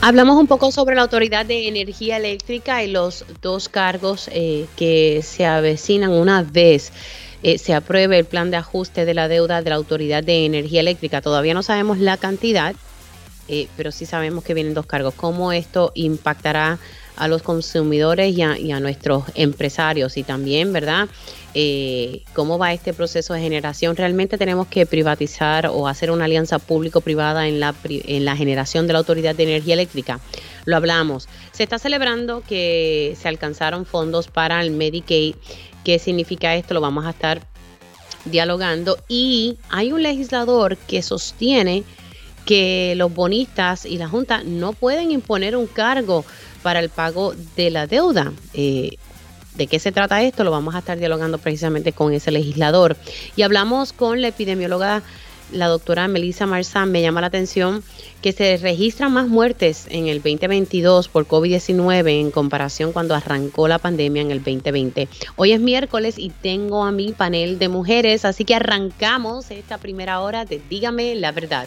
Hablamos un poco sobre la Autoridad de Energía Eléctrica y los dos cargos eh, que se avecinan una vez eh, se apruebe el plan de ajuste de la deuda de la Autoridad de Energía Eléctrica. Todavía no sabemos la cantidad, eh, pero sí sabemos que vienen dos cargos. ¿Cómo esto impactará a los consumidores y a, nuestros empresarios? Y también, ¿verdad? Eh, cómo va este proceso de generación. Realmente tenemos que privatizar o hacer una alianza público-privada en la, en la generación de la Autoridad de Energía Eléctrica. Lo hablamos. Se está celebrando que se alcanzaron fondos para el Medicaid. ¿Qué significa esto? Lo vamos a estar dialogando. Y hay un legislador que sostiene que los bonistas y la Junta no pueden imponer un cargo para el pago de la deuda. Eh, ¿De qué se trata esto? Lo vamos a estar dialogando precisamente con ese legislador. Y hablamos con la epidemióloga, la doctora Melissa Marzán. Me llama la atención que se registran más muertes en el 2022 por COVID-19 en comparación cuando arrancó la pandemia en el 2020. Hoy es miércoles y tengo a mi panel de mujeres, así que arrancamos esta primera hora de Dígame la verdad.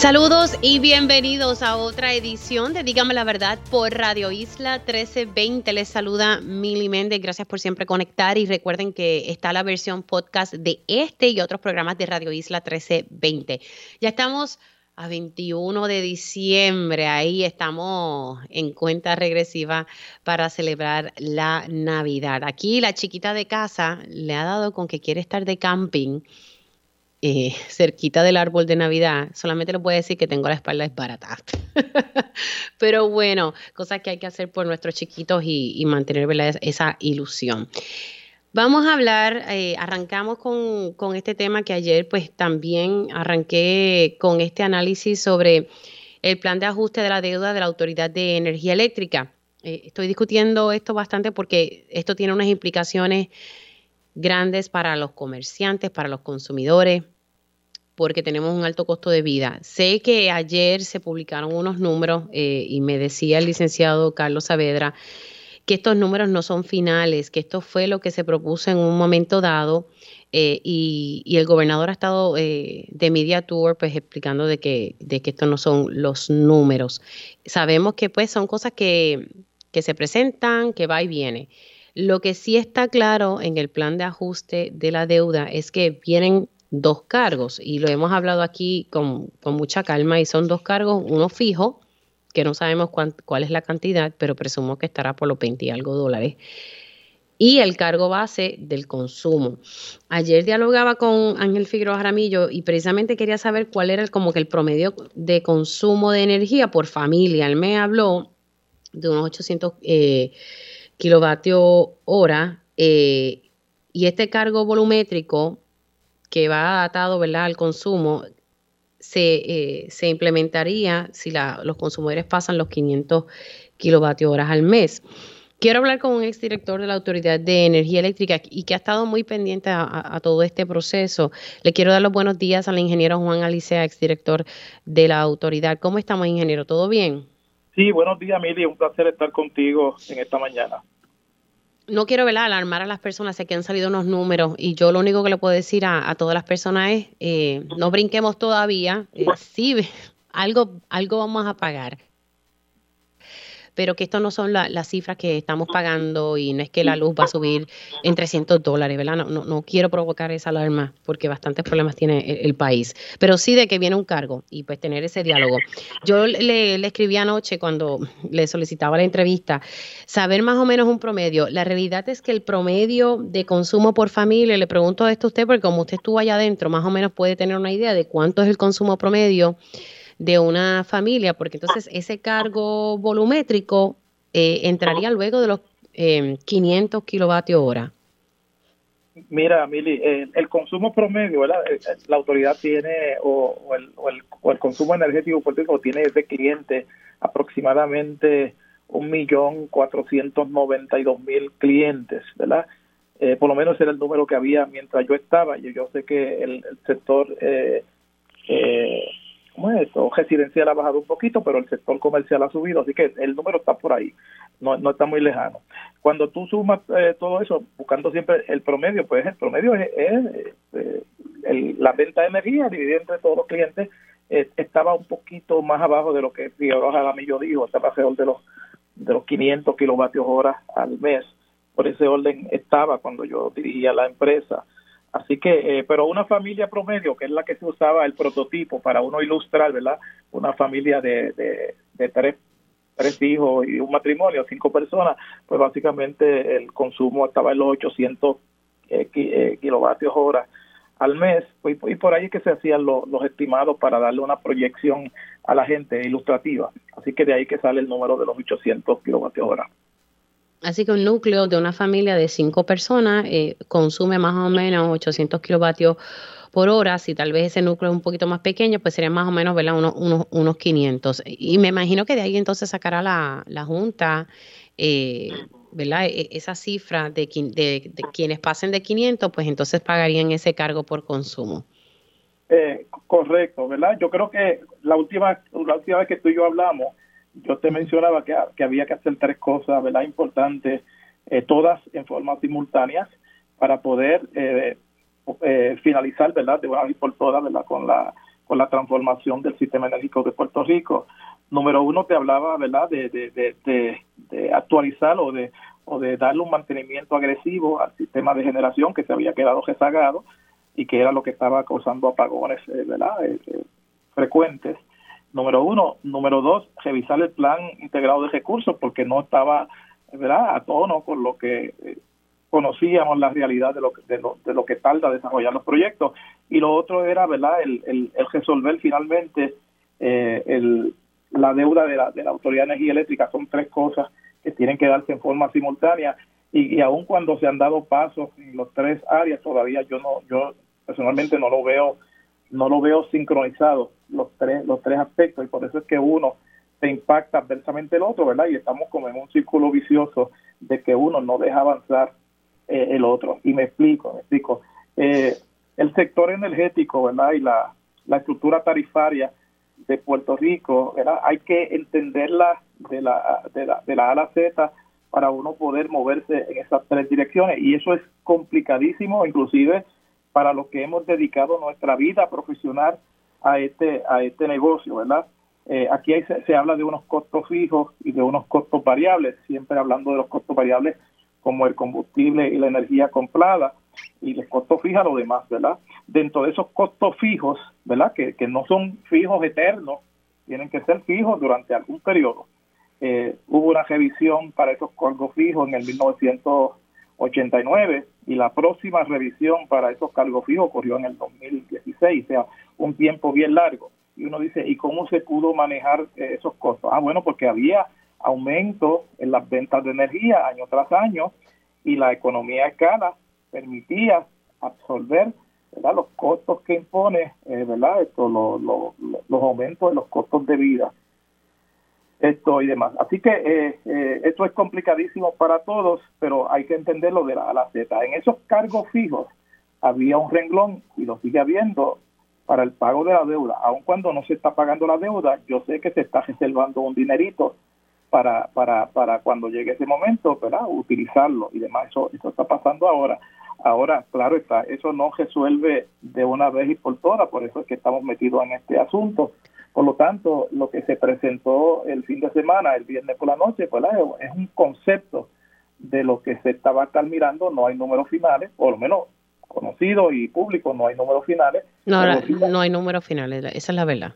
Saludos y bienvenidos a otra edición de Dígame la Verdad por Radio Isla 1320. Les saluda Mili Méndez. Gracias por siempre conectar y recuerden que está la versión podcast de este y otros programas de Radio Isla 1320. Ya estamos a 21 de diciembre, ahí estamos en cuenta regresiva para celebrar la Navidad. Aquí la chiquita de casa le ha dado con que quiere estar de camping eh, cerquita del árbol de Navidad, solamente le puedo decir que tengo la espalda barata Pero bueno, cosas que hay que hacer por nuestros chiquitos y, mantener esa ilusión. Vamos a hablar, eh, arrancamos con, con, este tema que ayer pues también arranqué con este análisis sobre el plan de ajuste de la deuda de la Autoridad de Energía Eléctrica. Eh, estoy discutiendo esto bastante porque esto tiene unas implicaciones grandes para los comerciantes, para los consumidores, porque tenemos un alto costo de vida. Sé que ayer se publicaron unos números eh, y me decía el licenciado Carlos Saavedra que estos números no son finales, que esto fue lo que se propuso en un momento dado eh, y, el gobernador ha estado eh, de media tour pues explicando de que, de que estos no son los números. Sabemos que pues son cosas que, que se presentan, que va y viene. Lo que sí está claro en el plan de ajuste de la deuda es que vienen dos cargos y lo hemos hablado aquí con, mucha calma y son dos cargos, uno fijo, que no sabemos cuál es la cantidad, pero presumo que estará por los 20 y algo dólares, y el cargo base del consumo. Ayer dialogaba con Ángel Figueroa Jaramillo y precisamente quería saber cuál era como que el promedio de consumo de energía por familia. Él me habló de unos 800 eh, kilovatios hora eh, y este cargo volumétrico que va atado ¿verdad? al consumo se, eh, se implementaría si los consumidores pasan los 500 kilovatios horas al mes. Quiero hablar con un exdirector de la Autoridad de Energía Eléctrica y que ha estado muy pendiente a, todo este proceso. Le quiero dar los buenos días al ingeniero Juan Alicea, exdirector de la Autoridad. ¿Cómo estamos, ingeniero? ¿Todo bien? Sí, buenos días, Mili. Un placer estar contigo en esta mañana. No quiero alarmar a las personas, sé que han salido unos números y yo lo único que le puedo decir a, todas las personas es, eh, no brinquemos todavía, eh, sí, algo, algo vamos a pagar pero que esto no son las cifras que estamos pagando y no es que la luz va a subir en 300 dólares, ¿verdad? No, no, quiero provocar esa alarma porque bastantes problemas tiene el, país, pero sí de que viene un cargo y pues tener ese diálogo. Yo le, le escribí anoche cuando le solicitaba la entrevista, saber más o menos un promedio. La realidad es que el promedio de consumo por familia, le pregunto esto a usted porque como usted estuvo allá adentro, más o menos puede tener una idea de cuánto es el consumo promedio de una familia, porque entonces ese cargo volumétrico eh, entraría luego de los 500 em, kilovatios hora. Mira, Mili, el, consumo promedio, ¿verdad? Eh, eh, la autoridad tiene, o, el, o, el, o el consumo energético político tiene de cliente aproximadamente un millón cuatrocientos noventa y dos mil clientes, ¿verdad? Eh, por lo menos era el número que había mientras yo estaba. Yo, yo sé que el, sector eh, eh, ¿cómo es esto? residencial ha bajado un poquito, pero el sector comercial ha subido, así que el número está por ahí, no, no está muy lejano. Cuando tú sumas eh, todo eso, buscando siempre el promedio, pues el promedio es, la venta de energía dividida entre todos los clientes, estaba un poquito más abajo de lo que Figueroa Jaramillo dijo, estaba alrededor de los, de los 500 kilovatios hora al mes por ese orden estaba cuando yo dirigía la empresa. Así que, eh, pero una familia promedio, que es la que se usaba el prototipo para uno ilustrar, ¿verdad? Una familia de, de, tres, tres hijos y un matrimonio, cinco personas, pues básicamente el consumo estaba en los 800 eh, eh, kilovatios hora al mes, pues, y por ahí es que se hacían los estimados para darle una proyección a la gente ilustrativa. Así que de ahí que sale el número de los 800 kilovatios hora. Así que un núcleo de una familia de cinco personas eh, consume más o menos 800 kilovatios por hora. Si tal vez ese núcleo es un poquito más pequeño, pues sería más o menos ¿verdad? Unos, unos, unos 500. Y me imagino que de ahí entonces sacará la, la Junta eh, ¿verdad? E, esa cifra de, de, de, quienes pasen de 500, pues entonces pagarían ese cargo por consumo. Eh, correcto, ¿verdad? Yo creo que la última, la última vez que tú y yo hablamos, yo te mencionaba que, que había que hacer tres cosas, ¿verdad? Importantes, eh, todas en forma simultánea para poder eh, eh, finalizar, ¿verdad? De una vez por todas, ¿verdad? Con la, con la transformación del sistema energético de Puerto Rico. Número uno, te hablaba, ¿verdad? De, de, de, de, actualizar o de, o de darle un mantenimiento agresivo al sistema de generación que se había quedado rezagado y que era lo que estaba causando apagones, ¿verdad? frecuentes número uno. Número dos, revisar el plan integrado de recursos porque no estaba ¿verdad? a tono con lo que eh, conocíamos la realidad de lo, de, lo, de lo que tarda desarrollar los proyectos. Y lo otro era verdad el, el, resolver finalmente eh, el, la deuda de la, de la Autoridad de Energía Eléctrica. Son tres cosas que tienen que darse en forma simultánea. Y, y aun cuando se han dado pasos en los tres áreas, todavía yo no, yo personalmente no lo veo no lo veo sincronizado los tres los tres aspectos y por eso es que uno se impacta adversamente el otro, ¿verdad? Y estamos como en un círculo vicioso de que uno no deja avanzar eh, el otro. Y me explico, me explico. Eh, el sector energético, ¿verdad? Y la, la estructura tarifaria de Puerto Rico, ¿verdad? Hay que entenderla de la, de la, de la A a la Z para uno poder moverse en esas tres direcciones. Y eso es complicadísimo, inclusive para los que hemos dedicado nuestra vida profesional a este a este negocio, ¿verdad? Eh, aquí se, habla de unos costos fijos y de unos costos variables, siempre hablando de los costos variables como el combustible y la energía comprada y los costos fijos lo demás, ¿verdad? Dentro de esos costos fijos, ¿verdad? Que, no son fijos eternos, tienen que ser fijos durante algún periodo. Eh, hubo una revisión para esos costos fijos en el 1989 y la próxima revisión para esos cargos fijos ocurrió en el 2016, o sea, un tiempo bien largo. Y uno dice, ¿y cómo se pudo manejar eh, esos costos? Ah, bueno, porque había aumento en las ventas de energía año tras año y la economía escala permitía absorber ¿verdad? los costos que impone eh, ¿verdad? Esto, los aumentos de los costos de vida esto y demás. Así que eh, eh, esto es complicadísimo para todos, pero hay que entenderlo de la A la Z. En esos cargos fijos había un renglón y lo sigue habiendo para el pago de la deuda. Aun cuando no se está pagando la deuda, yo sé que se está reservando un dinerito para, para, para cuando llegue ese momento, ¿verdad? Utilizarlo y demás. Eso, eso está pasando ahora. Ahora, claro está, eso no resuelve de una vez y por todas, por eso es que estamos metidos en este asunto. Por lo tanto, lo que se presentó el fin de semana, el viernes por la noche, pues es un concepto de lo que se estaba estar mirando, no hay números finales, por lo menos conocido y público, no hay números finales. No, no hay números finales, esa es la verdad.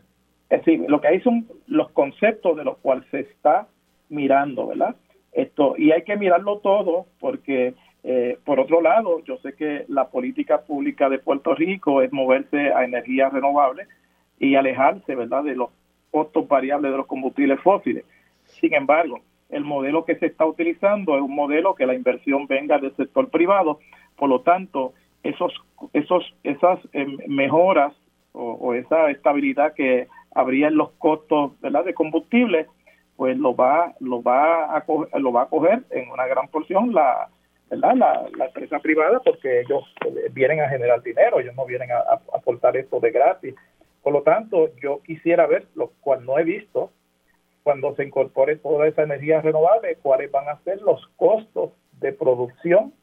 Es decir, lo que hay son los conceptos de los cuales se está mirando, ¿verdad? Esto, y hay que mirarlo todo porque, eh, por otro lado, yo sé que la política pública de Puerto Rico es moverse a energías renovables, y alejarse, ¿verdad?, de los costos variables de los combustibles fósiles. Sin embargo, el modelo que se está utilizando es un modelo que la inversión venga del sector privado Por lo tanto, esos, esos, esas em, mejoras o, esa estabilidad que habría en los costos ¿verdad? de combustible, pues lo va, lo va a coger, lo va a coger en una gran porción la, ¿verdad? La, empresa privada porque ellos eh, vienen a generar dinero, ellos no vienen a, aportar esto de gratis. Por lo tanto, yo quisiera ver, lo cual no he visto, cuando se incorpore toda esa energía renovable, cuáles van a ser los costos de producción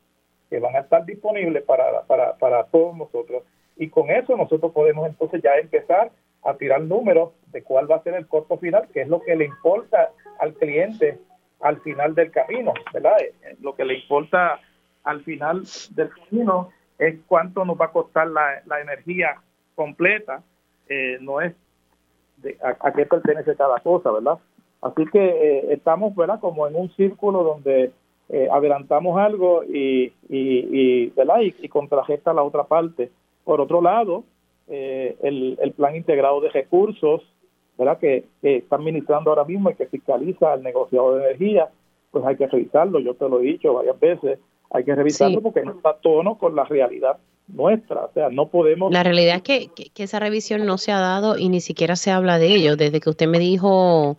que van a estar disponibles para, para, para todos nosotros. Y con eso nosotros podemos entonces ya empezar a tirar números de cuál va a ser el costo final, que es lo que le importa al cliente al final del camino, ¿verdad? Lo que le importa al final del camino es cuánto nos va a costar la, la energía completa, eh, no es de, a, qué pertenece cada cosa, ¿verdad? Así que estamos, ¿verdad? Como en un círculo donde adelantamos algo y, y, ¿verdad? Y, y contragesta la otra parte. Por otro lado, el, el plan integrado de recursos ¿verdad? Que, que está administrando ahora mismo y que fiscaliza al negociador de energía, pues hay que revisarlo, yo te lo he dicho varias veces, hay que revisarlo porque no está a tono con la realidad nuestra, o sea, no podemos... La realidad es que, que, esa revisión no se ha dado y ni siquiera se habla de ello, desde que usted me dijo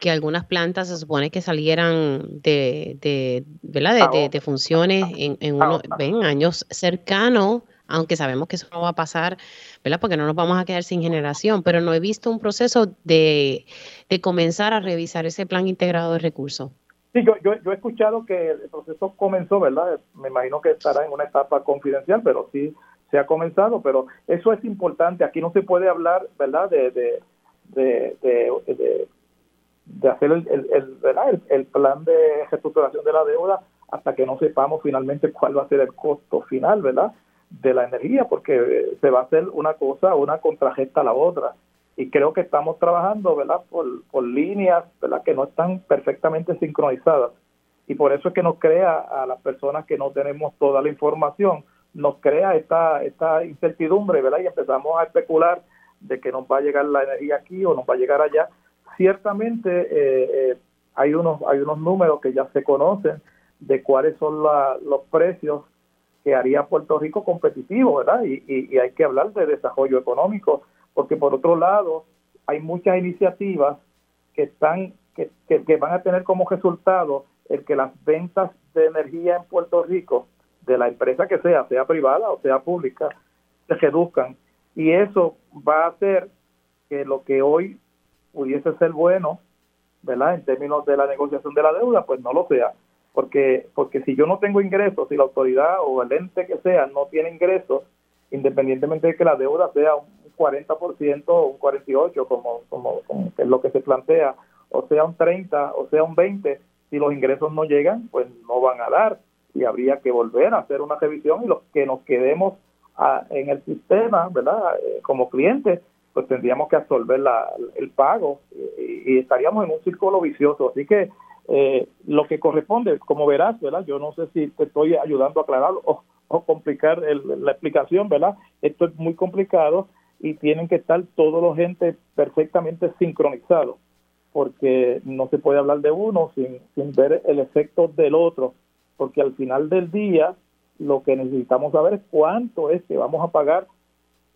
que algunas plantas se supone que salieran de, de, ¿verdad? de, de, funciones en, en, en años cercanos aunque sabemos que eso no va a pasar, ¿verdad? Porque no nos vamos a quedar sin generación, pero no he visto un proceso de, comenzar a revisar ese plan integrado de recursos. Sí, yo, yo, he escuchado que el proceso comenzó, ¿verdad? Me imagino que estará en una etapa confidencial, pero sí se ha comenzado, pero eso es importante. Aquí no se puede hablar, ¿verdad? De, de, de, de, hacer el, el, ¿verdad? el, plan de reestructuración de la deuda hasta que no sepamos finalmente cuál va a ser el costo final, ¿verdad? de la energía, porque se va a hacer una cosa, una contragesta a la otra. Y creo que estamos trabajando, ¿verdad?, por, por líneas, ¿verdad?, que no están perfectamente sincronizadas. Y por eso es que nos crea a las personas que no tenemos toda la información, nos crea esta, esta incertidumbre, ¿verdad? Y empezamos a especular de que nos va a llegar la energía aquí o nos va a llegar allá. Ciertamente eh, eh, hay, unos, hay unos números que ya se conocen de cuáles son los precios que haría Puerto Rico competitivo, ¿verdad? Y, y, hay que hablar de desarrollo económico, porque por otro lado hay muchas iniciativas que están que, que, van a tener como resultado el que las ventas de energía en Puerto Rico de la empresa que sea, sea privada o sea pública, se reduzcan y eso va a hacer que lo que hoy pudiese ser bueno, ¿verdad? En términos de la negociación de la deuda, pues no lo sea porque porque si yo no tengo ingresos, si la autoridad o el ente que sea no tiene ingresos, independientemente de que la deuda sea un 40% o un 48%, como, como, es lo que se plantea, o sea un 30% o sea un 20%, si los ingresos no llegan, pues no van a dar y habría que volver a hacer una revisión y los que nos quedemos en el sistema, ¿verdad? Eh, como clientes, pues tendríamos que absorber la, el pago y, y, estaríamos en un círculo vicioso. Así que eh, lo que corresponde, como verás, ¿verdad? Yo no sé si te estoy ayudando a aclarar o, complicar la explicación, ¿verdad? Esto es muy complicado y tienen que estar todos los entes perfectamente sincronizados, porque no se puede hablar de uno sin, sin ver el efecto del otro, porque al final del día lo que necesitamos saber es cuánto es que vamos a pagar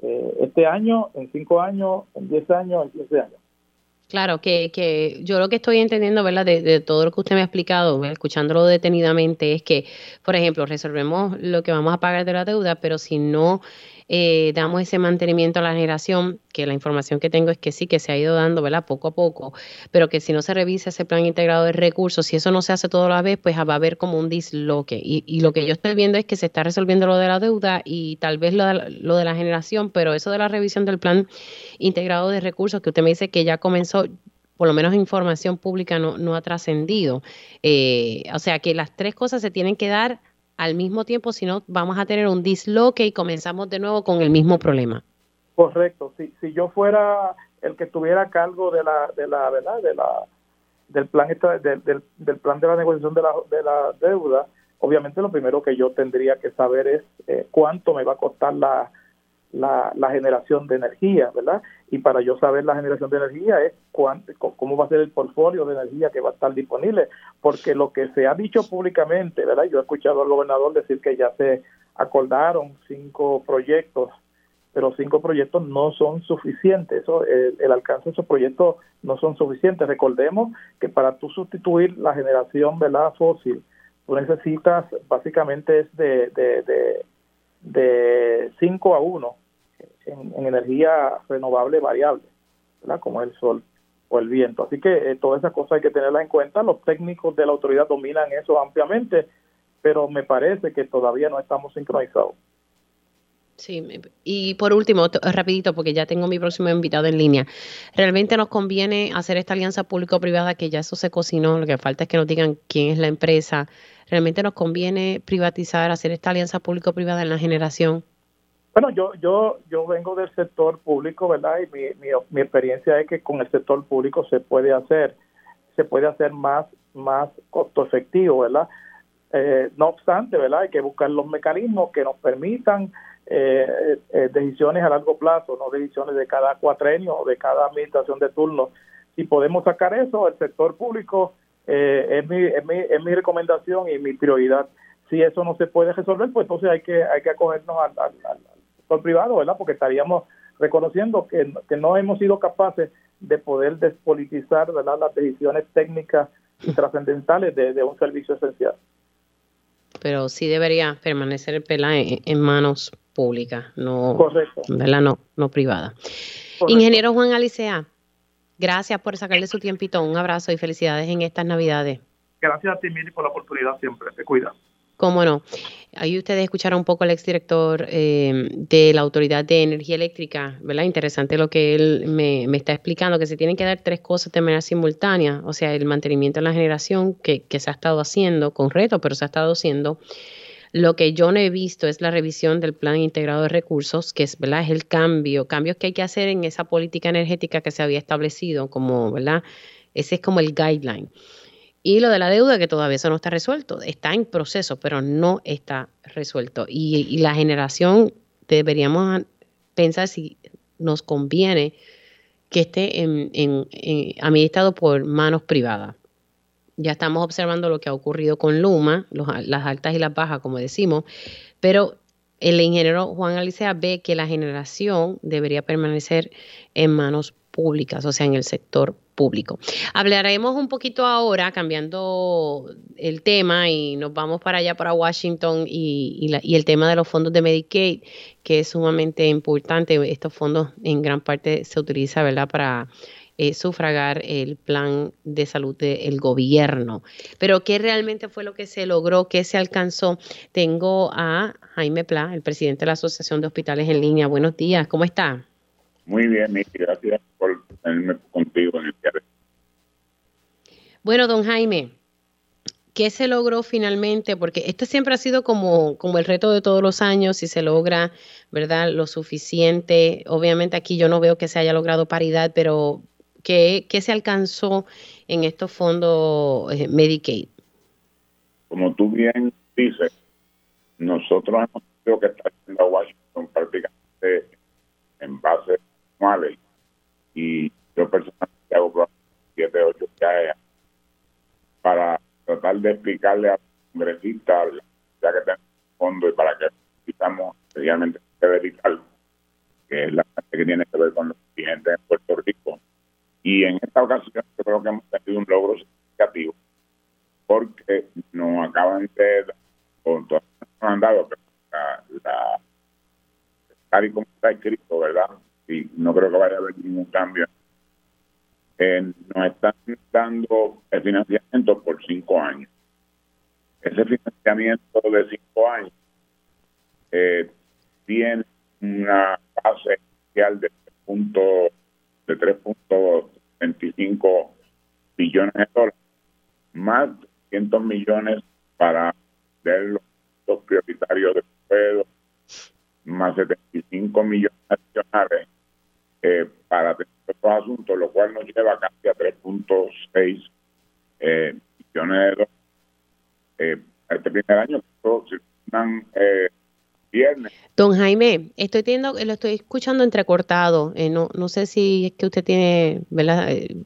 eh, este año, en cinco años, en diez años, en quince años. Claro, que, que yo lo que estoy entendiendo, ¿verdad? De, de todo lo que usted me ha explicado, escuchándolo detenidamente, es que, por ejemplo, resolvemos lo que vamos a pagar de la deuda, pero si no eh, damos ese mantenimiento a la generación, que la información que tengo es que sí, que se ha ido dando, ¿verdad? Poco a poco, pero que si no se revisa ese plan integrado de recursos, si eso no se hace toda la vez, pues va a haber como un disloque. Y, y lo que yo estoy viendo es que se está resolviendo lo de la deuda y tal vez lo de, lo de la generación, pero eso de la revisión del plan integrado de recursos, que usted me dice que ya comenzó, por lo menos información pública no, no ha trascendido. Eh, o sea que las tres cosas se tienen que dar al mismo tiempo, si no vamos a tener un disloque y comenzamos de nuevo con el mismo problema. Correcto. Si, si yo fuera el que estuviera a cargo de la, de la, ¿verdad? De la, del plan del, del, plan de la negociación de la, de la deuda, obviamente lo primero que yo tendría que saber es eh, cuánto me va a costar la, la, la, generación de energía, ¿verdad? Y para yo saber la generación de energía es cuánto, cómo va a ser el portfolio de energía que va a estar disponible, porque lo que se ha dicho públicamente, ¿verdad? Yo he escuchado al gobernador decir que ya se acordaron cinco proyectos, pero cinco proyectos no son suficientes. Eso, el, alcance de esos proyectos no son suficientes. Recordemos que para tú sustituir la generación ¿verdad? fósil, tú necesitas básicamente es de, de, 5 a 1 en, energía renovable variable, ¿verdad? como el sol o el viento. Así que eh, todas esas cosas hay que tenerlas en cuenta. Los técnicos de la autoridad dominan eso ampliamente, pero me parece que todavía no estamos sincronizados. Sí, y por último, rapidito, porque ya tengo mi próximo invitado en línea. ¿Realmente nos conviene hacer esta alianza público-privada, que ya eso se cocinó, lo que falta es que nos digan quién es la empresa? ¿Realmente nos conviene privatizar, hacer esta alianza público-privada en la generación? Bueno, yo yo yo vengo del sector público, ¿verdad? Y mi, mi, experiencia es que con el sector público se puede hacer, se puede hacer más más costo efectivo, ¿verdad? Eh, no obstante, ¿verdad? Hay que buscar los mecanismos que nos permitan eh, eh, decisiones a largo plazo, no decisiones de cada cuatrenio o de cada administración de turno. Si podemos sacar eso, el sector público eh, es, mi, es, mi, es mi recomendación y mi prioridad. Si eso no se puede resolver, pues entonces hay que hay que acogernos al, al, sector privado, ¿verdad? Porque estaríamos reconociendo que, que no hemos sido capaces de poder despolitizar ¿verdad? las decisiones técnicas y trascendentales de, de, un servicio esencial. Pero sí debería permanecer el PELA en, manos públicas, no, Correcto. ¿verdad? no, no privada. Ingeniero Juan Alicea, Gracias por sacarle su tiempito. Un abrazo y felicidades en estas Navidades. Gracias a ti, Mili, por la oportunidad siempre. Te cuida. Cómo no. Ahí ustedes escucharon un poco al exdirector eh, de la Autoridad de Energía Eléctrica, ¿verdad? Interesante lo que él me, está explicando, que se tienen que dar tres cosas de manera simultánea, o sea, el mantenimiento de la generación que, que se ha estado haciendo con reto, pero se ha estado haciendo, lo que yo no he visto es la revisión del plan integrado de recursos, que es, ¿verdad? es el cambio, cambios que hay que hacer en esa política energética que se había establecido, como, ¿verdad? Ese es como el guideline. Y lo de la deuda, que todavía eso no está resuelto, está en proceso, pero no está resuelto. Y, la generación deberíamos pensar si nos conviene que esté en, administrado por manos privadas. Ya estamos observando lo que ha ocurrido con Luma, las altas y las bajas, como decimos, pero el ingeniero Juan Alicea ve que la generación debería permanecer en manos públicas, o sea, en el sector público. Hablaremos un poquito ahora, cambiando el tema, y nos vamos para allá, para Washington, y, el tema de los fondos de Medicaid, que es sumamente importante. Estos fondos en gran parte se utilizan, ¿verdad?, para eh, sufragar el plan de salud del gobierno. Pero ¿qué realmente fue lo que se logró? ¿Qué se alcanzó? Tengo a Jaime Pla, el presidente de la Asociación de Hospitales en Línea. Buenos días, ¿cómo está? Muy bien, Miki, gracias por tenerme contigo en el día Bueno, don Jaime, ¿qué se logró finalmente? Porque esto siempre ha sido como, como el reto de todos los años, si se logra, ¿verdad? Lo suficiente. Obviamente aquí yo no veo que se haya logrado paridad, pero ¿Qué, se alcanzó en estos fondos eh, Medicaid? Como tú bien dices, nosotros hemos tenido que estar en Washington prácticamente en base anuales y yo personalmente hago 7, 8 viajes para tratar de explicarle a los congresistas ya que tenemos fondo y para que necesitamos seriamente verificar que es la parte que tiene que ver con los clientes en Puerto Rico y en esta ocasión yo creo que hemos tenido un logro significativo porque nos acaban de, con nos han dado, la, la, tal y como está escrito, ¿verdad? Y no creo que vaya a haber ningún cambio. Eh, nos están dando el financiamiento por cinco años. Ese financiamiento de cinco años eh, tiene una base inicial de punto de 3.25 billones de dólares, más 100 millones para los prioritarios de pueblo, más 75 millones adicionales eh, para otros asuntos, lo cual nos lleva casi a 3.6 eh, billones de dólares eh, este primer año. Si Don Jaime, estoy teniendo, lo estoy escuchando entrecortado. Eh, no, no sé si es que usted tiene, ¿verdad? Eh,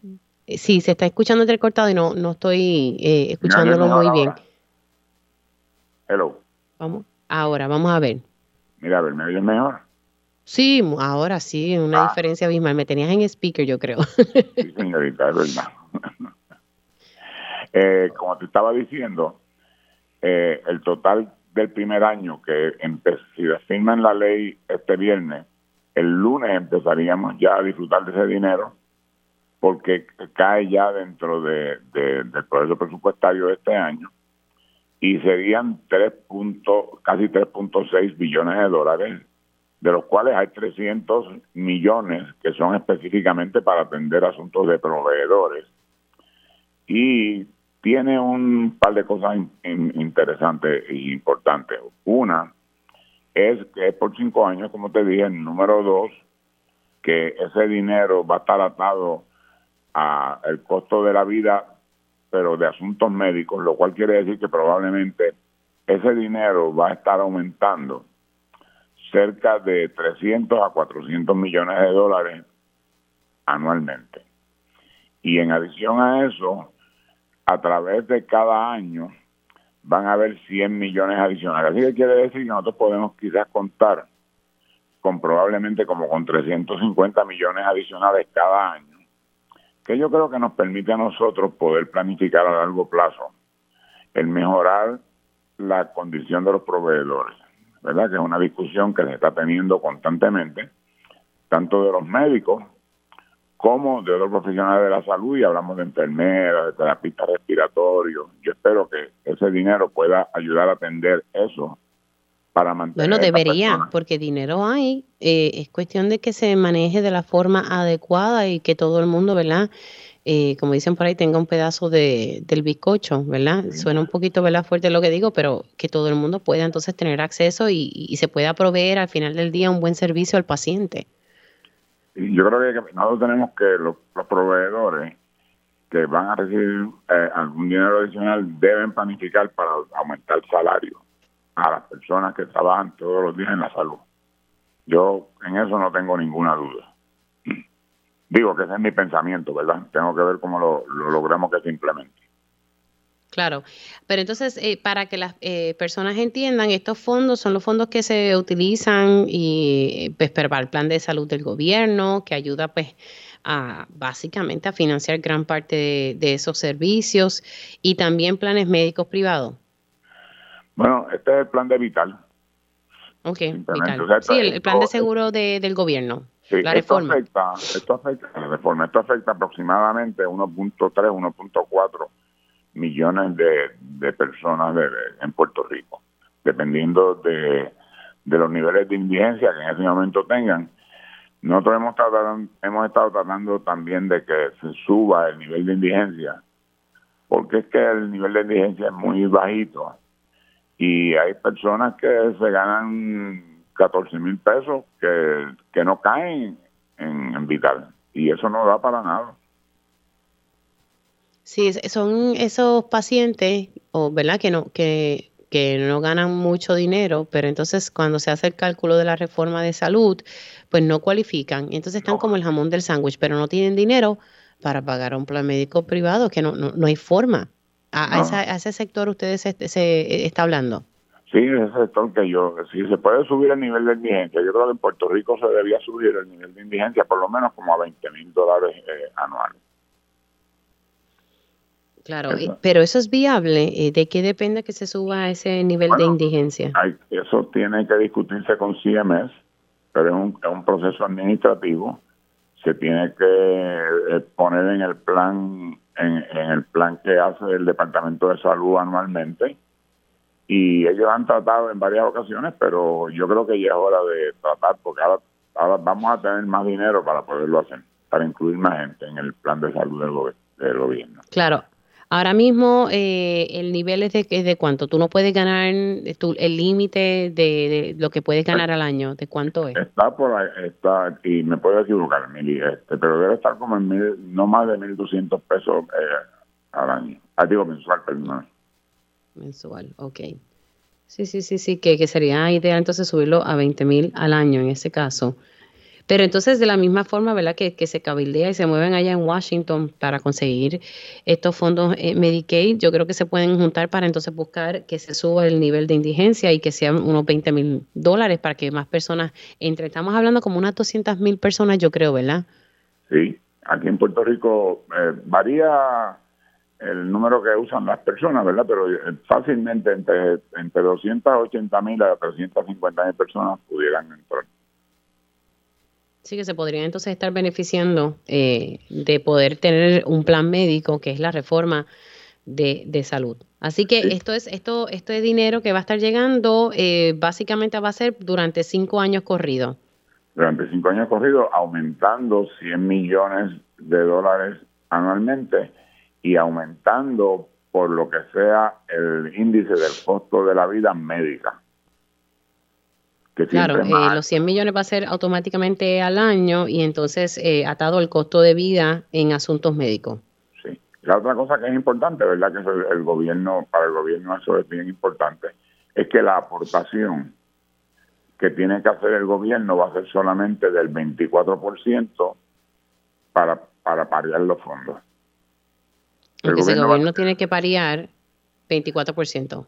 sí, se está escuchando entrecortado y no, no estoy eh, escuchándolo muy bien. Hello. Vamos. Ahora, vamos a ver. Mira, a ver, ¿me oyes mejor? Sí, ahora sí, una Ah. diferencia abismal. Me tenías en speaker, yo creo. Sí, señorita, es verdad. Eh, como te estaba diciendo, eh, el total del primer año que si asignan la ley este viernes, el lunes empezaríamos ya a disfrutar de ese dinero porque cae ya dentro de, de- del proceso presupuestario de este año y serían 3 punto- casi 3.6 billones de dólares, de los cuales hay 300 millones que son específicamente para atender asuntos de proveedores. Y tiene un par de cosas in- in- interesantes e importantes. Una es que es por cinco años, como te dije. Número dos, que ese dinero va a estar atado a el costo de la vida, pero de asuntos médicos, lo cual quiere decir que probablemente ese dinero va a estar aumentando cerca de 300 a 400 millones de dólares anualmente. Y en adición a eso, a través de cada año van a haber 100 millones adicionales. Así que quiere decir que nosotros podemos quizás contar con probablemente como con 350 millones adicionales cada año, que yo creo que nos permite a nosotros poder planificar a largo plazo el mejorar la condición de los proveedores, ¿verdad? Que es una discusión que se está teniendo constantemente, tanto de los médicos como de otros profesionales de la salud, y hablamos de enfermeras, de terapistas respiratorios. Yo espero que ese dinero pueda ayudar a atender eso para mantener. Bueno, debería, porque dinero hay. eh, es cuestión de que se maneje de la forma adecuada y que todo el mundo, ¿verdad? Eh, como dicen por ahí, tenga un pedazo de, del bizcocho, ¿verdad? Suena un poquito, ¿verdad? Fuerte lo que digo, pero que todo el mundo pueda entonces tener acceso y, y se pueda proveer al final del día un buen servicio al paciente. Yo creo que nosotros tenemos que los, los proveedores que van a recibir eh, algún dinero adicional deben planificar para aumentar el salario a las personas que trabajan todos los días en la salud. Yo en eso no tengo ninguna duda. Digo que ese es mi pensamiento, ¿verdad? Tengo que ver cómo lo, lo logramos que se implemente. Claro, pero entonces eh, para que las eh, personas entiendan, estos fondos son los fondos que se utilizan y eh, pues para el plan de salud del gobierno, que ayuda pues a básicamente a financiar gran parte de, de esos servicios y también planes médicos privados. Bueno, este es el plan de Vital. Ok, Simplemente, vital. o sea, esto- Sí, el, el plan de esto- seguro de- del gobierno, Sí, la esto reforma. Afecta, esto afecta, la reforma, esto afecta aproximadamente 1.3, 1.4 millones de, de personas de- en Puerto Rico, dependiendo de, los niveles de indigencia que en ese momento tengan. Nosotros hemos, tratado, hemos estado tratando también de que se suba el nivel de indigencia, porque es que el nivel de indigencia es muy bajito y hay personas que se ganan 14 mil pesos que, que no caen en, en Vital y eso no da para nada. Sí, son esos pacientes, o verdad, que no, que, que no ganan mucho dinero, pero entonces cuando se hace el cálculo de la reforma de salud, pues no cualifican. Entonces están No. como el jamón del sándwich, pero no tienen dinero para pagar un plan médico privado, que no, no, no hay forma. A, a esa- a ese sector ustedes se, se está hablando. Sí, ese sector que yo, si se puede subir el nivel de indigencia, yo creo que en Puerto Rico se debía subir el nivel de indigencia por lo menos como a 20 mil dólares eh, anuales. Claro, pero eso es viable. ¿De qué depende que se suba ese nivel de indigencia? Hay, eso tiene que discutirse con CMS, pero es un, es un proceso administrativo. Se tiene que eh, poner en el plan en, en el plan que hace el Departamento de Salud anualmente y ellos han tratado en varias ocasiones, pero yo creo que ya es hora de tratar porque ahora, ahora vamos a tener más dinero para poderlo hacer, para incluir más gente en el plan de salud del gobierno. Claro. Ahora mismo eh, el nivel es de, es de cuánto. Tú no puedes ganar el límite de, de lo que puedes ganar al año. ¿De cuánto es? Está por ahí, está, y me puedo equivocar, Mili, este, pero debe estar como en mil, no más de 1.200 pesos eh, al año. Ah, digo mensual, perdón. Mensual, ok. Sí, sí, sí, sí, que, que sería ideal entonces subirlo a 20 mil al año en ese caso. Pero entonces, de la misma forma, ¿verdad? Que, se cabildea y se mueven allá en Washington para conseguir estos fondos eh, Medicaid, yo creo que se pueden juntar para entonces buscar que se suba el nivel de indigencia y que sean unos 20 mil dólares para que más personas entre. Estamos hablando como unas 200 mil personas, yo creo, ¿verdad? Sí, aquí en Puerto Rico eh, varía el número que usan las personas, ¿verdad? Pero eh, fácilmente entre, entre 280 mil a 350 mil personas pudieran entrar. Sí, que se podrían entonces estar beneficiando eh, de poder tener un plan médico, que es la reforma de, de salud. Así que esto es esto esto es dinero que va a estar llegando, eh, básicamente va a ser durante cinco años corridos. Durante cinco años corridos, aumentando 100 millones de dólares anualmente y aumentando por lo que sea el índice del costo de la vida médica. Claro, eh, los 100 millones va a ser automáticamente al año y entonces eh, atado al costo de vida en asuntos médicos. Sí. La otra cosa que es importante, ¿verdad? Que el gobierno, para el gobierno eso es bien importante, es que la aportación que tiene que hacer el gobierno va a ser solamente del 24% para, para pagar los fondos. El gobierno, gobierno tiene que parear 24%.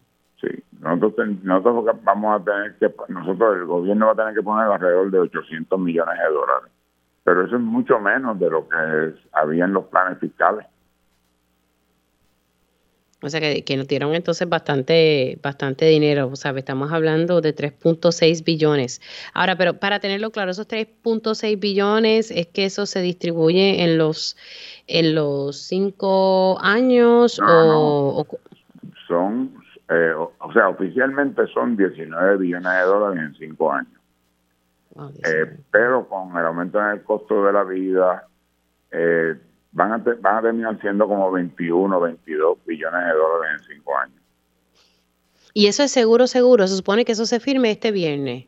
Nosotros vamos a tener que, nosotros el gobierno va a tener que poner alrededor de 800 millones de dólares. Pero eso es mucho menos de lo que había en los planes fiscales. O sea que, que nos dieron entonces bastante, bastante dinero. O sea, estamos hablando de 3.6 billones. Ahora, pero para tenerlo claro, esos 3.6 billones es que eso se distribuye en los en los cinco años o, son, eh, o, sea, oficialmente son 19 billones de dólares en cinco años. Eh, pero con el aumento en el costo de la vida, eh, van, a van a terminar siendo como 21, 22 billones de dólares en cinco años. ¿Y eso es seguro, seguro? Se supone que eso se firme este viernes.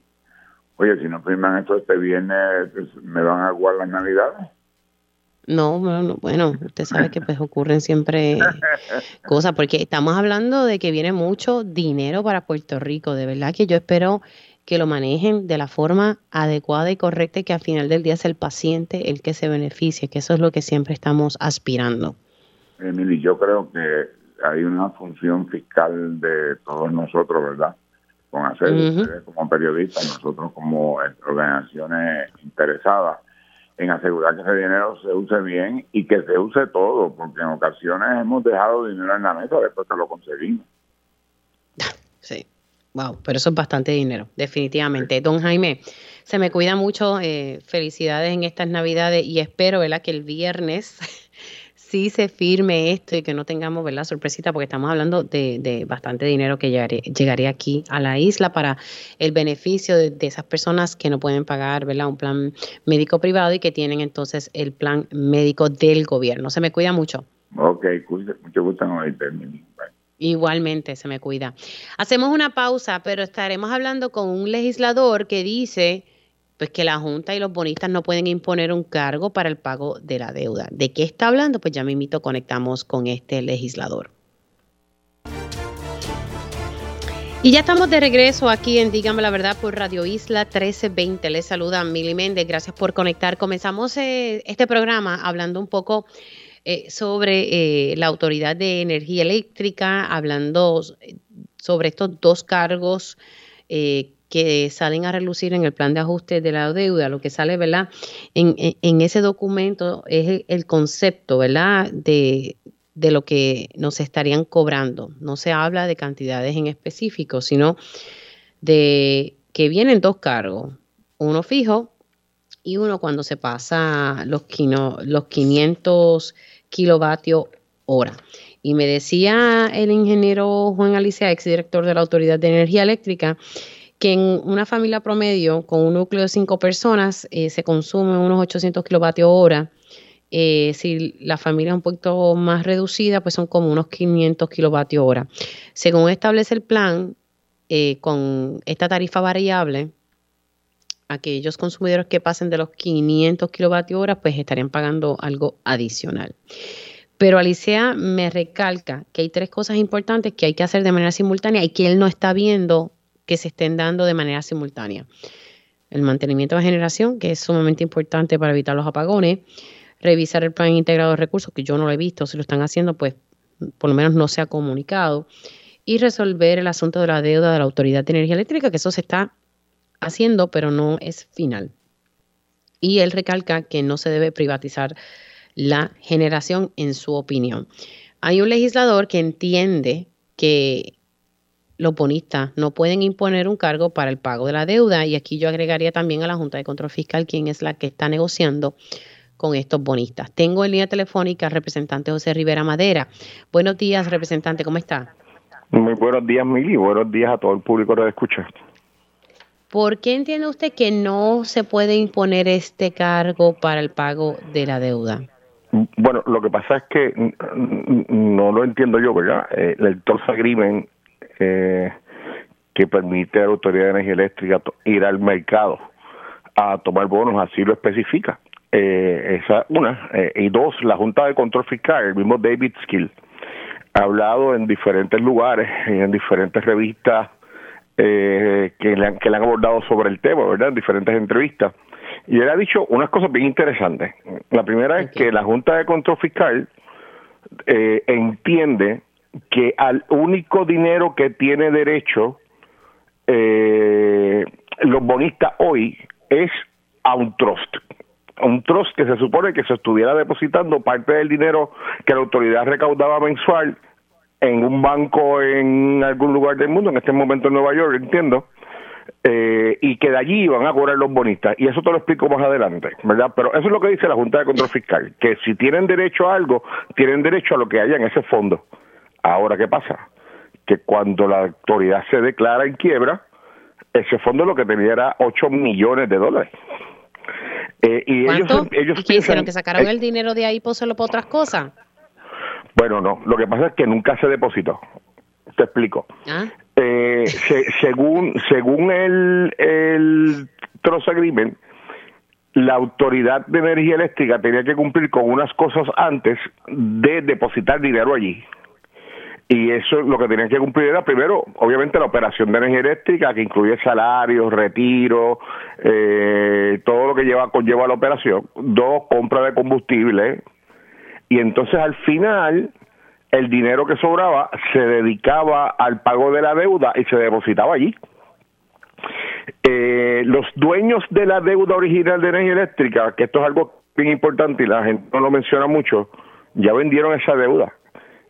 Oye, si no firman esto este viernes, pues, ¿me van a guardar las navidades? No, bueno, bueno, usted sabe que pues ocurren siempre cosas, porque estamos hablando de que viene mucho dinero para Puerto Rico, de verdad que yo espero que lo manejen de la forma adecuada y correcta y que al final del día es el paciente el que se beneficie, que eso es lo que siempre estamos aspirando. Emily, yo creo que hay una función fiscal de todos nosotros, ¿verdad? Con hacer, como periodistas, nosotros como organizaciones interesadas, en asegurar que ese dinero se use bien y que se use todo, porque en ocasiones hemos dejado dinero en la mesa después que lo conseguimos. Sí, wow, pero eso es bastante dinero, definitivamente. Don Jaime, se me cuida mucho, eh, felicidades en estas navidades y espero, ¿verdad?, que el viernes sí se firme esto y que no tengamos, ¿verdad? Sorpresita, porque estamos hablando de, bastante dinero que llegaría, aquí a la isla para el beneficio de, esas personas que no pueden pagar, ¿verdad? Un plan médico privado y que tienen entonces el plan médico del gobierno. Se me cuida mucho. Ok, mucho gusto en Igualmente, se me cuida. Hacemos una pausa, pero estaremos hablando con un legislador que dice pues que la Junta y los bonistas no pueden imponer un cargo para el pago de la deuda. ¿De qué está hablando? Pues ya me invito, conectamos con este legislador. Y ya estamos de regreso aquí en Dígame la Verdad por Radio Isla 1320. Les saluda Mili Méndez. Gracias por conectar. Comenzamos eh, este programa hablando un poco eh, sobre eh, la Autoridad de Energía Eléctrica, hablando sobre estos dos cargos que salen a relucir en el plan de ajuste de la deuda, lo que sale, ¿verdad? En, ese documento es el, concepto, ¿verdad? De, de lo que nos estarían cobrando. No se habla de cantidades en específico, sino de que vienen dos cargos, uno fijo y uno cuando se pasa los, los 500 kilovatios hora. Y me decía el ingeniero Juan Alicia, exdirector de la Autoridad de Energía Eléctrica, que en una familia promedio con un núcleo de cinco personas eh, se consume unos 800 kilovatios hora. Eh, si la familia es un poquito más reducida, pues son como unos 500 kilovatios hora. Según establece el plan, eh, con esta tarifa variable, aquellos consumidores que pasen de los 500 kilovatios hora, pues estarían pagando algo adicional. Pero Alicia me recalca que hay tres cosas importantes que hay que hacer de manera simultánea y que él no está viendo que se estén dando de manera simultánea. el mantenimiento de generación, que es sumamente importante para evitar los apagones, revisar el plan integrado de recursos, que yo no lo he visto, si lo están haciendo, pues por lo menos no se ha comunicado, y resolver el asunto de la deuda de la Autoridad de Energía Eléctrica, que eso se está haciendo, pero no es final. Y él recalca que no se debe privatizar la generación, en su opinión. Hay un legislador que entiende que los bonistas no pueden imponer un cargo para el pago de la deuda y aquí yo agregaría también a la Junta de Control Fiscal, quien es la que está negociando con estos bonistas. Tengo en línea telefónica al representante José Rivera Madera. Buenos días, representante, ¿cómo está? Muy buenos días, Mili. Buenos días a todo el público que escucha. ¿Por qué entiende usted que no se puede imponer este cargo para el pago de la deuda? Bueno, lo que pasa es que no lo entiendo yo, ¿verdad? Eh, el Torsa Agreement eh, que permite a la Autoridad de Energía Eléctrica ir al mercado a tomar bonos, así lo especifica. Eh, esa una. Eh, y dos, la Junta de Control Fiscal, el mismo David Skill, ha hablado en diferentes lugares, en diferentes revistas que, le han, que le han abordado sobre el tema, ¿verdad? En diferentes entrevistas. Y él ha dicho unas cosas bien interesantes. La primera es que la Junta de Control Fiscal entiende que al único dinero que tiene derecho eh, los bonistas hoy es a un trust. Un trust que se supone que se estuviera depositando parte del dinero que la autoridad recaudaba mensual en un banco en algún lugar del mundo, en este momento en Nueva York, entiendo, eh, y que de allí van a cobrar los bonistas. Y eso te lo explico más adelante, ¿verdad? Pero eso es lo que dice la Junta de Control Fiscal, que si tienen derecho a algo, tienen derecho a lo que haya en ese fondo. Ahora, ¿qué pasa? Que cuando la autoridad se declara en quiebra, ese fondo lo que tenía era 8 millones de dólares. Eh, y ellos, ellos ¿Y qué hicieron? ¿Que sacaron el dinero de ahí por solo para otras cosas? Bueno, no. Lo que pasa es que nunca se depositó. Te explico. ¿Ah? Eh, según según el, el Trust Agreement, la Autoridad de Energía Eléctrica tenía que cumplir con unas cosas antes de depositar dinero allí y eso lo que tenían que cumplir era primero, obviamente, la operación de energía eléctrica, que incluye salarios, retiro, eh, todo lo que lleva conlleva la operación. Dos, compra de combustible. Y entonces al final, el dinero que sobraba se dedicaba al pago de la deuda y se depositaba allí. Eh, los dueños de la deuda original de energía eléctrica, que esto es algo bien importante y la gente no lo menciona mucho, ya vendieron esa deuda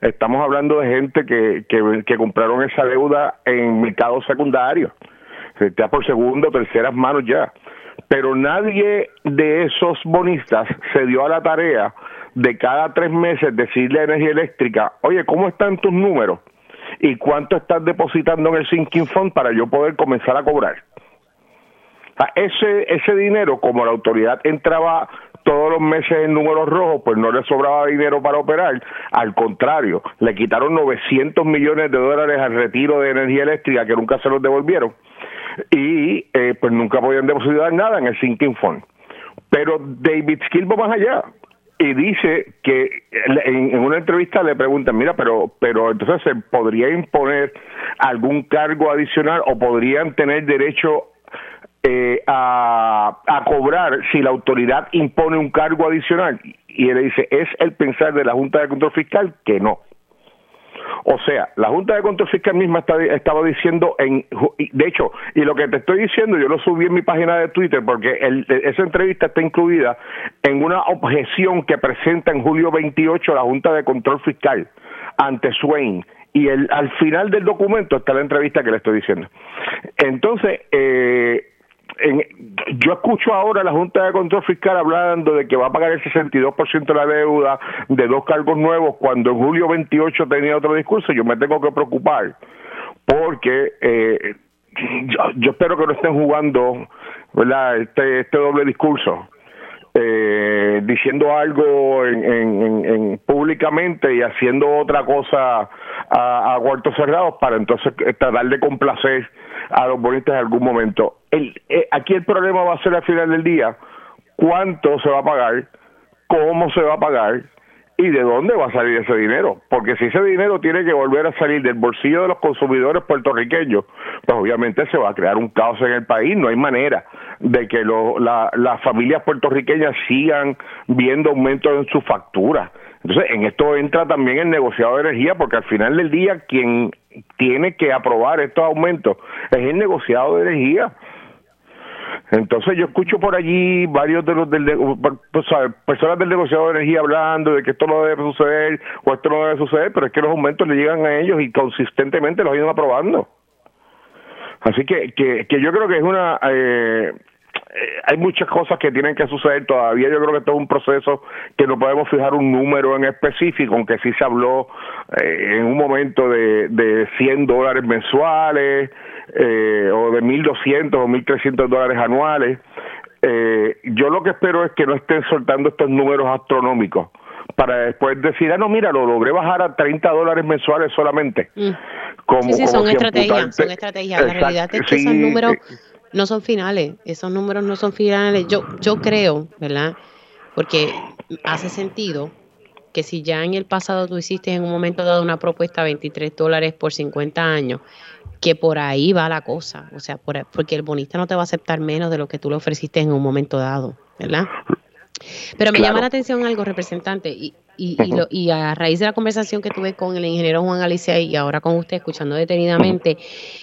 Estamos hablando de gente que, que, compraron esa deuda en mercados secundarios, ya por segunda o terceras manos ya. Pero nadie de esos bonistas se dio a la tarea de cada tres meses decirle a Energía Eléctrica, oye, ¿cómo están tus números? ¿Y cuánto estás depositando en el Sinking Fund para yo poder comenzar a cobrar? ese, ese dinero, como la autoridad entraba todos los meses en números rojos, pues no le sobraba dinero para operar. Al contrario, le quitaron 900 millones de dólares al retiro de energía eléctrica que nunca se los devolvieron y eh, pues nunca podían depositar nada en el sinking fund. Pero David Skill va más allá y dice que en, una entrevista le preguntan, mira, pero pero entonces se podría imponer algún cargo adicional o podrían tener derecho eh, a, cobrar si la autoridad impone un cargo adicional. Y él dice, es el pensar de la Junta de Control Fiscal que no. O sea, la Junta de Control Fiscal misma estaba diciendo, en, de hecho, y lo que te estoy diciendo, yo lo subí en mi página de Twitter porque esa entrevista está incluida en una objeción que presenta en julio 28 la Junta de Control Fiscal ante Swain. Y el, al final del documento está la entrevista que le estoy diciendo. Entonces, eh, yo escucho ahora la Junta de Control Fiscal hablando de que va a pagar el 62% de la deuda de dos cargos nuevos cuando en julio 28 tenía otro discurso. Yo me tengo que preocupar porque eh, yo, espero que no estén jugando ¿verdad? Este, este doble discurso. Eh, diciendo algo en, públicamente y haciendo otra cosa a, a cuartos cerrados para entonces tratar de complacer a los bonistas en algún momento. El, eh, aquí el problema va a ser al final del día cuánto se va a pagar, cómo se va a pagar y de dónde va a salir ese dinero. Porque si ese dinero tiene que volver a salir del bolsillo de los consumidores puertorriqueños, pues obviamente se va a crear un caos en el país, no hay manera de que las familias puertorriqueñas sigan viendo aumentos en su factura. Entonces, en esto entra también el negociado de energía, porque al final del día quien tiene que aprobar estos aumentos es el negociado de energía. Entonces yo escucho por allí varios de los del, pues, personas del negociado de energía hablando de que esto no debe suceder o esto no debe suceder, pero es que los aumentos le llegan a ellos y consistentemente los ido aprobando. Así que, que, que yo creo que es una... Eh, eh, hay muchas cosas que tienen que suceder todavía. Yo creo que esto es un proceso que no podemos fijar un número en específico, aunque sí se habló eh, en un momento de, de 100 dólares mensuales eh, o de 1.200 o 1.300 dólares anuales. Eh, yo lo que espero es que no estén soltando estos números astronómicos para después decir, ah, no, mira, lo logré bajar a 30 dólares mensuales solamente. Mm. Como, sí, sí, son estrategias, son estrategias. La realidad es que esos números no son finales, esos números no son finales. Yo, yo creo, ¿verdad? Porque hace sentido que si ya en el pasado tú hiciste en un momento dado una propuesta a 23 dólares por 50 años, que por ahí va la cosa, o sea, porque el bonista no te va a aceptar menos de lo que tú le ofreciste en un momento dado, ¿verdad? Pero me llama la atención algo, representante, y, y, y, a raíz de la conversación que tuve con el ingeniero Juan Alicia y ahora con usted escuchando detenidamente,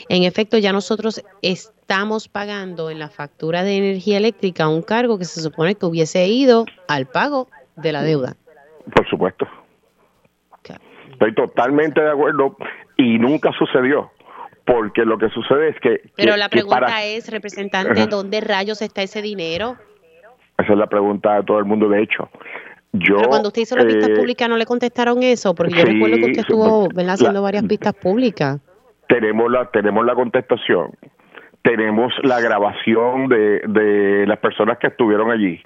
en efecto ya nosotros estamos pagando en la factura de energía eléctrica un cargo que se supone que hubiese ido al pago de la deuda. Por supuesto. Estoy totalmente de acuerdo y nunca sucedió porque lo que sucede es que... Pero la pregunta es, representante, ¿dónde rayos está ese dinero? Esa es la pregunta de todo el mundo, de hecho. Yo, Pero cuando usted hizo la pista eh, pública no le contestaron eso, porque yo recuerdo que usted estuvo haciendo varias pistas públicas. Tenemos la, tenemos la contestación, tenemos la grabación de, de las personas que estuvieron allí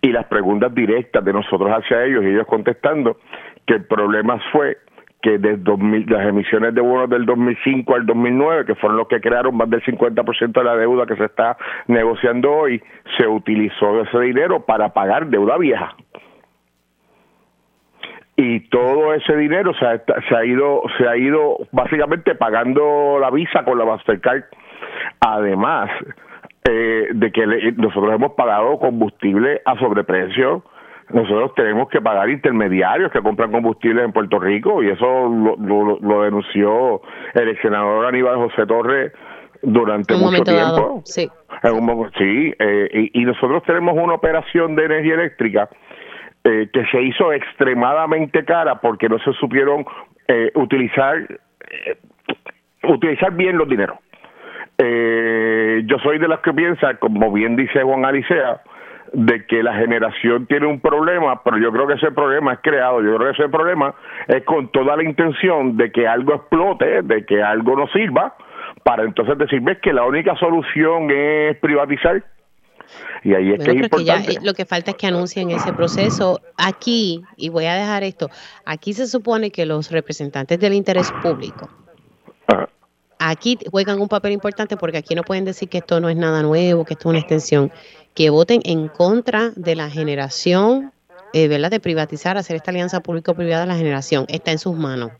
y las preguntas directas de nosotros hacia ellos y ellos contestando que el problema fue que 2000, las emisiones de bonos del 2005 al 2009, que fueron los que crearon más del 50% de la deuda que se está negociando hoy, se utilizó ese dinero para pagar deuda vieja. Y todo ese dinero se ha, se ha ido se ha ido básicamente pagando la visa con la Mastercard. Además eh, de que nosotros hemos pagado combustible a sobreprecio, nosotros tenemos que pagar intermediarios que compran combustibles en Puerto Rico y eso lo, denunció el senador Aníbal José Torres durante mucho tiempo. sí. sí, eh, y, nosotros tenemos una operación de energía eléctrica eh, que se hizo extremadamente cara porque no se supieron eh, utilizar utilizar bien los dineros. yo soy de las que piensa, como bien dice Juan Alicea, de que la generación tiene un problema, pero yo creo que ese problema es creado, yo creo que ese problema es con toda la intención de que algo explote, de que algo no sirva, para entonces decir, ves que la única solución es privatizar. Y ahí es que es importante. Eh, lo que falta es que anuncien ese proceso. Aquí, y voy a dejar esto, aquí se supone que los representantes del interés público, aquí juegan un papel importante porque aquí no pueden decir que esto no es nada nuevo, que esto es una extensión que voten en contra de la generación, eh, ¿verdad? De privatizar, hacer esta alianza público-privada, la generación. Está en sus manos.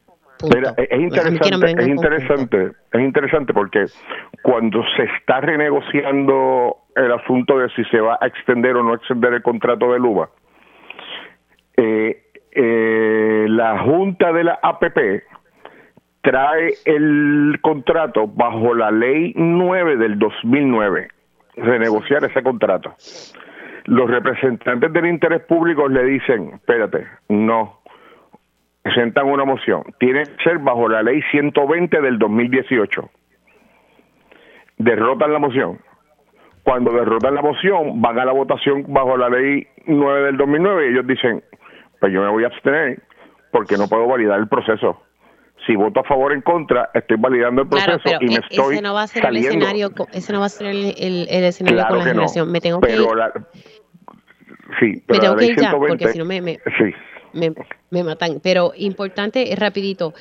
es interesante, es interesante, es interesante porque cuando se está renegociando el asunto de si se va a extender o no extender el contrato de Luba, eh, eh, la Junta de la APP trae el contrato bajo la ley 9 del 2009 renegociar ese contrato. Los representantes del interés público le dicen, espérate, no, presentan una moción, tiene que ser bajo la ley 120 del 2018. Derrotan la moción. Cuando derrotan la moción, van a la votación bajo la ley 9 del 2009 y ellos dicen, pues yo me voy a abstener porque no puedo validar el proceso si voto a favor o en contra, estoy validando el proceso y me e-, estoy ese no va a ser el escenario, ese no va a ser el, escenario con la generación. me tengo que ir. sí, pero me tengo que ir ya, porque si no me, me, me, matan. Pero importante, es rapidito,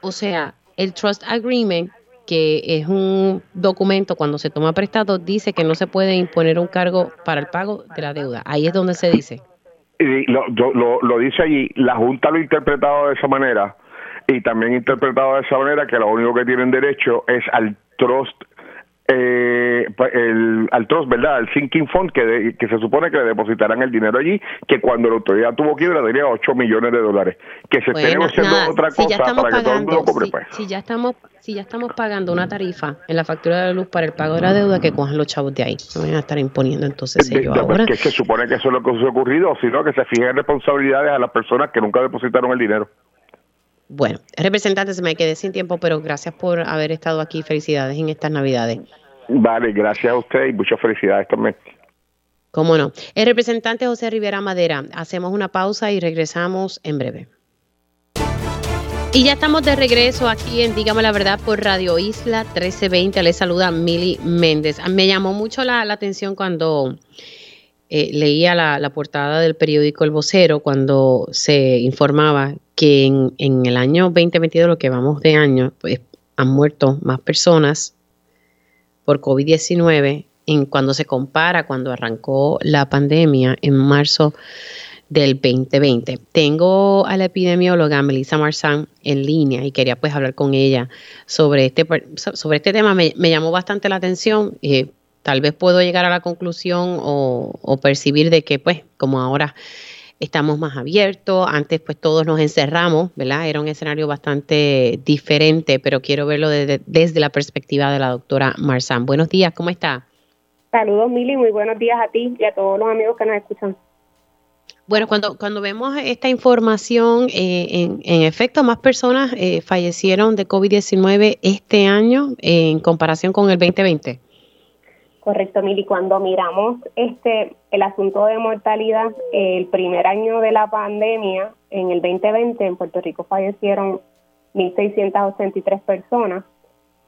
o sea, el Trust Agreement que es un documento cuando se toma prestado, dice que no se puede imponer un cargo para el pago de la deuda. Ahí es donde se dice. Y lo, lo, lo dice allí, la Junta lo ha interpretado de esa manera y también interpretado de esa manera que lo único que tienen derecho es al trust eh, el, al trust, ¿verdad? Al sinking fund que, que se supone que le depositarán el dinero allí, que cuando la autoridad tuvo quiebra tenía 8 millones de dólares. Que se esté negociando otra cosa para que todo el mundo cobre, pues. Si ya, estamos, si ya estamos pagando una tarifa en la factura de la luz para el pago de la deuda, que cojan los chavos de ahí. No van a estar imponiendo entonces ellos ahora. Que se supone que eso es lo que ha ocurrido, sino que se fijen responsabilidades a las personas que nunca depositaron el dinero. Bueno, representante, se me quedé sin tiempo, pero gracias por haber estado aquí. Felicidades en estas Navidades. Vale, gracias a usted y muchas felicidades también. Cómo no. El representante José Rivera Madera, hacemos una pausa y regresamos en breve. Y ya estamos de regreso aquí en Dígame la Verdad por Radio Isla 1320. Le saluda Mili Méndez. Me llamó mucho la, atención cuando eh, leía la, portada del periódico El Vocero, cuando se informaba que en, el año 2022, lo que vamos de año, pues han muerto más personas por COVID-19 en cuando se compara cuando arrancó la pandemia en marzo del 2020. Tengo a la epidemióloga Melissa Marzán en línea y quería pues hablar con ella sobre este, sobre este tema. Me, llamó bastante la atención. y tal vez puedo llegar a la conclusión o, o percibir de que pues como ahora estamos más abiertos, antes pues todos nos encerramos, ¿verdad? Era un escenario bastante diferente, pero quiero verlo desde, la perspectiva de la doctora Marzán. Buenos días, ¿cómo está? Saludos, Mili, muy buenos días a ti y a todos los amigos que nos escuchan. Bueno, cuando, cuando vemos esta información, eh, en, en, efecto, más personas eh, fallecieron de COVID-19 este año en comparación con el 2020. Correcto, Mili. Cuando miramos este el asunto de mortalidad, el primer año de la pandemia, en el 2020, en Puerto Rico fallecieron 1.683 personas.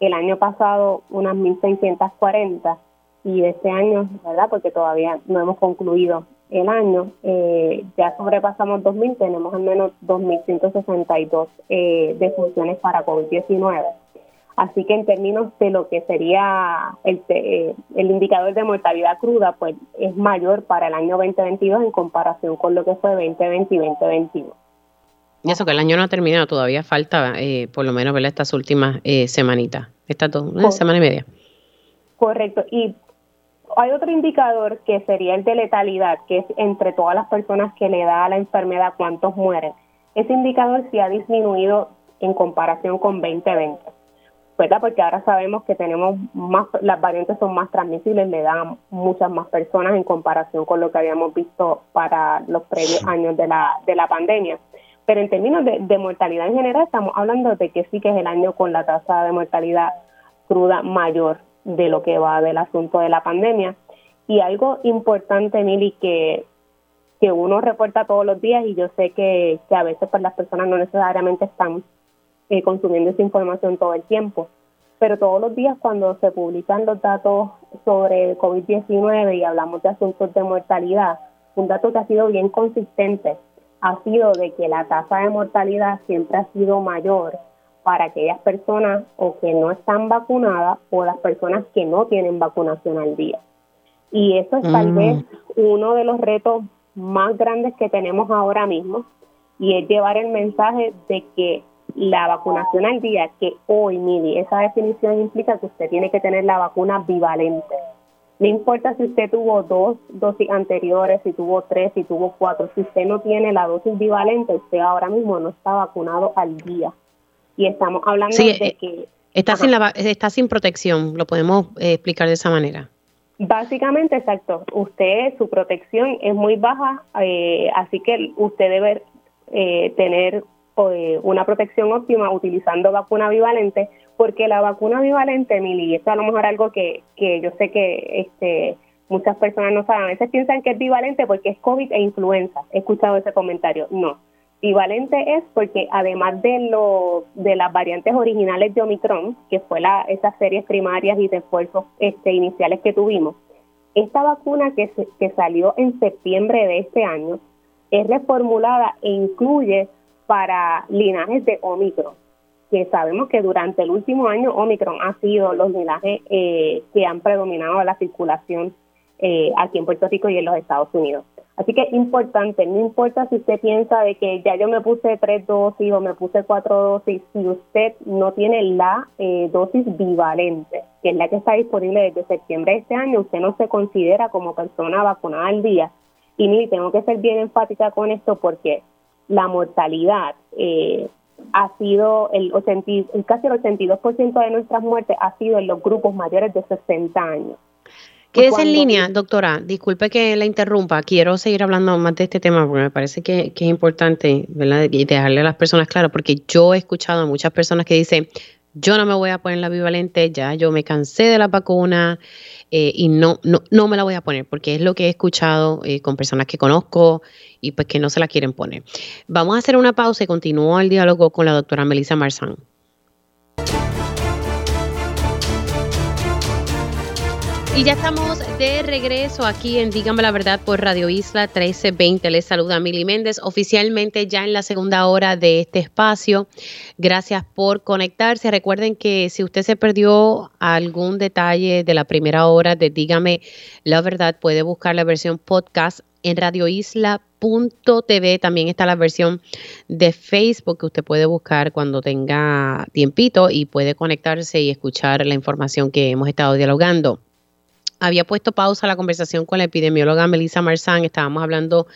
El año pasado, unas 1.640. Y este año, ¿verdad? Porque todavía no hemos concluido el año, eh, ya sobrepasamos 2.000, tenemos al menos 2.162 eh, defunciones para COVID-19. Así que en términos de lo que sería el, eh, el indicador de mortalidad cruda, pues es mayor para el año 2022 en comparación con lo que fue 2020 y 2021. Y eso que el año no ha terminado, todavía falta eh, por lo menos ver estas últimas eh, semanitas, esta una semana y media. Correcto. Y hay otro indicador que sería el de letalidad, que es entre todas las personas que le da la enfermedad cuántos mueren. Ese indicador sí ha disminuido en comparación con 2020. ¿Verdad? Porque ahora sabemos que tenemos más, las variantes son más transmisibles, le dan muchas más personas en comparación con lo que habíamos visto para los previos años de la, de la pandemia. Pero en términos de, mortalidad en general, estamos hablando de que sí que es el año con la tasa de mortalidad cruda mayor de lo que va del asunto de la pandemia. Y algo importante, Mili, que, que uno reporta todos los días y yo sé que, que a veces pues, las personas no necesariamente están eh, consumiendo esa información todo el tiempo. Pero todos los días cuando se publican los datos sobre COVID-19 y hablamos de asuntos de mortalidad, un dato que ha sido bien consistente ha sido de que la tasa de mortalidad siempre ha sido mayor para aquellas personas o que no están vacunadas o las personas que no tienen vacunación al día. Y eso es tal mm. vez uno de los retos más grandes que tenemos ahora mismo y es llevar el mensaje de que la vacunación al día, que hoy, Mili, esa definición implica que usted tiene que tener la vacuna bivalente. No importa si usted tuvo dos dosis anteriores, si tuvo tres, si tuvo cuatro, si usted no tiene la dosis bivalente, usted ahora mismo no está vacunado al día. Y estamos hablando de eh, que... Está sin, la, está sin protección, lo podemos eh, explicar de esa manera. Básicamente, exacto. Usted, su protección es muy baja, eh, así que usted debe tener eh, una protección óptima utilizando vacuna bivalente, porque la vacuna bivalente, Mili, esto a lo mejor algo que, que yo sé que este muchas personas no saben, a veces piensan que es bivalente porque es COVID e influenza. He escuchado ese comentario. No. Bivalente es porque además de lo, de las variantes originales de Omicron, que fue la, esas series primarias y de esfuerzos este, iniciales que tuvimos, esta vacuna que, que salió en septiembre de este año es reformulada e incluye para linajes de Omicron, que sabemos que durante el último año Omicron ha sido los linajes eh, que han predominado la circulación eh, aquí en Puerto Rico y en los Estados Unidos. Así que importante, no importa si usted piensa de que ya yo me puse tres dosis o me puse cuatro dosis, si usted no tiene la eh, dosis bivalente, que es la que está disponible desde septiembre de este año, usted no se considera como persona vacunada al día. Y mire, tengo que ser bien enfática con esto porque la mortalidad eh, ha sido el, 80, casi el 82% de nuestras muertes ha sido en los grupos mayores de 60 años. Quédese en línea, doctora. Disculpe que la interrumpa. Quiero seguir hablando más de este tema porque me parece que, es importante ¿verdad? y dejarle a las personas claro, porque yo he escuchado a muchas personas que dicen, yo no me voy a poner la bivalente, ya yo me cansé de la vacuna eh, y no, no, no me la voy a poner, porque es lo que he escuchado eh, con personas que conozco y pues que no se la quieren poner. Vamos a hacer una pausa y continúo el diálogo con la doctora Melissa Marzán. Y ya estamos de regreso aquí en Dígame la Verdad por Radio Isla 1320. Les saluda Mili Méndez, oficialmente ya en la segunda hora de este espacio. Gracias por conectarse. Recuerden que si usted se perdió algún detalle de la primera hora de Dígame la Verdad, puede buscar la versión podcast en radioisla.tv. También está la versión de Facebook que usted puede buscar cuando tenga tiempito y puede conectarse y escuchar la información que hemos estado dialogando había puesto pausa la conversación con la epidemióloga Melissa Marzán, estábamos hablando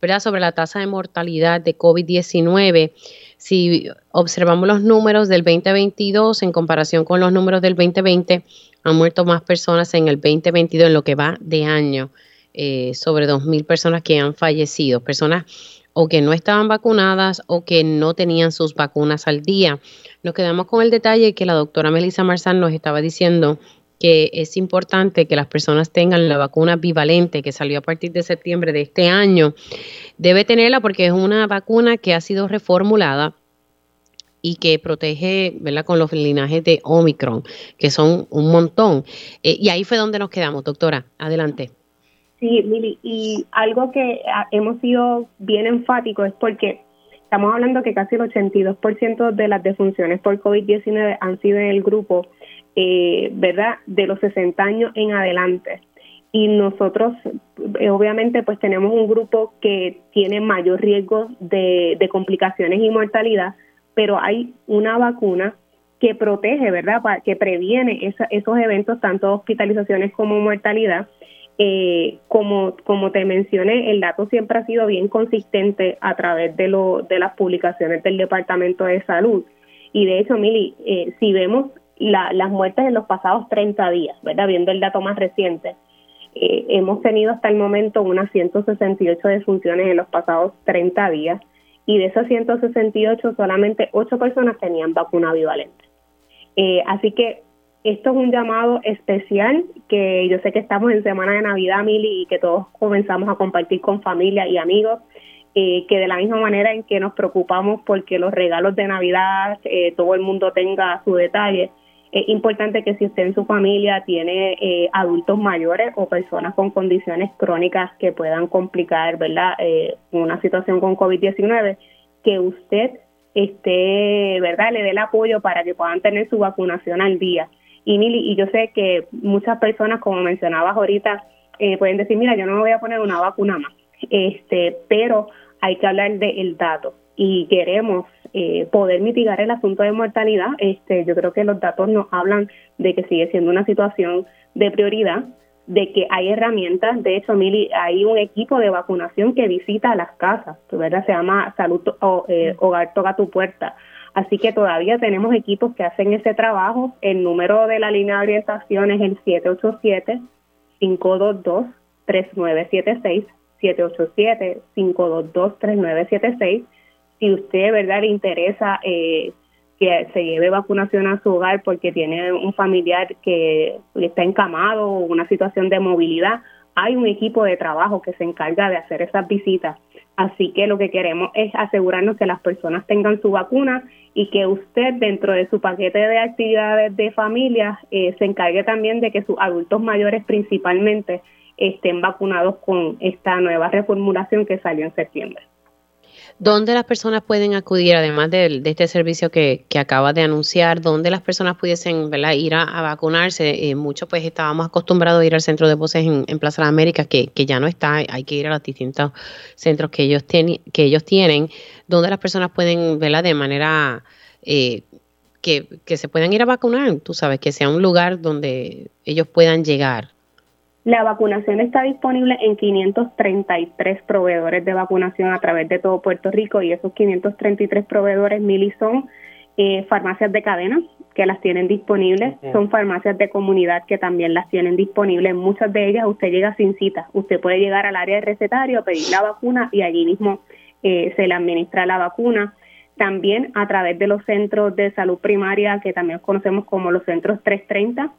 ¿verdad? sobre la tasa de mortalidad de COVID-19. Si observamos los números del 2022 en comparación con los números del 2020, han muerto más personas en el 2022 en lo que va de año, eh, sobre 2.000 personas que han fallecido, personas o que no estaban vacunadas o que no tenían sus vacunas al día. Nos quedamos con el detalle que la doctora Melissa Marzán nos estaba diciendo que es importante que las personas tengan la vacuna bivalente que salió a partir de septiembre de este año. Debe tenerla porque es una vacuna que ha sido reformulada y que protege ¿verdad? con los linajes de Omicron, que son un montón. Eh, y ahí fue donde nos quedamos, doctora. Adelante. Sí, Mili, y algo que ah, hemos sido bien enfáticos es porque estamos hablando que casi el 82% de las defunciones por COVID-19 han sido en el grupo eh, ¿verdad?, de los 60 años en adelante. Y nosotros, eh, obviamente, pues tenemos un grupo que tiene mayor riesgo de, complicaciones y mortalidad, pero hay una vacuna que protege, ¿verdad?, que previene esos eventos, tanto hospitalizaciones como mortalidad. Eh, como, como te mencioné, el dato siempre ha sido bien consistente a través de, lo, de las publicaciones del Departamento de Salud. Y de hecho, Mili, eh, si vemos las muertes en los pasados 30 días, ¿verdad? Viendo el dato más reciente, eh, hemos tenido hasta el momento unas 168 defunciones en los pasados 30 días y de esas 168 solamente 8 personas tenían vacuna bivalente. Eh, así que esto es un llamado especial que yo sé que estamos en semana de Navidad, Mili, y que todos comenzamos a compartir con familia y amigos. Eh, que de la misma manera en que nos preocupamos porque los regalos de Navidad todo el mundo tenga su detalle, es importante que si usted en su familia tiene eh, adultos mayores o personas con condiciones crónicas que puedan complicar, ¿verdad?, eh, una situación con COVID-19, que usted esté, ¿verdad?, le dé el apoyo para que puedan tener su vacunación al día. Y, y yo sé que muchas personas, como mencionabas ahorita, eh, pueden decir, mira, yo no me voy a poner una vacuna más, este, pero hay que hablar del dato y queremos eh, poder mitigar el asunto de mortalidad, este, yo creo que los datos nos hablan de que sigue siendo una situación de prioridad, de que hay herramientas, de hecho, Mili, hay un equipo de vacunación que visita las casas, ¿verdad? Se llama Salud o, eh, Hogar Toca Tu Puerta. Así que todavía tenemos equipos que hacen ese trabajo. El número de la línea de orientación es el 787-522-3976, 787-522-3976 si usted, ¿verdad?, le interesa eh, que se lleve vacunación a su hogar porque tiene un familiar que está encamado o una situación de movilidad, hay un equipo de trabajo que se encarga de hacer esas visitas. Así que lo que queremos es asegurarnos que las personas tengan su vacuna y que usted dentro de su paquete de actividades de familia eh, se encargue también de que sus adultos mayores principalmente estén vacunados con esta nueva reformulación que salió en septiembre. ¿Dónde las personas pueden acudir, además de, este servicio que, que acabas de anunciar, dónde las personas pudiesen ir a, vacunarse? Eh, muchos pues estábamos acostumbrados a ir al centro de voces en, Plaza de América, que, que, ya no está, hay que ir a los distintos centros que ellos, tienen que ellos tienen, donde las personas pueden, verla de manera... Eh, que, que se puedan ir a vacunar, tú sabes, que sea un lugar donde ellos puedan llegar. La vacunación está disponible en 533 proveedores de vacunación a través de todo Puerto Rico y esos 533 proveedores, Mili, son eh, farmacias de cadena que las tienen disponibles, son farmacias de comunidad que también las tienen disponibles. Muchas de ellas usted llega sin cita, usted puede llegar al área de recetario, pedir la vacuna y allí mismo eh, se le administra la vacuna. También a través de los centros de salud primaria que también conocemos como los centros 330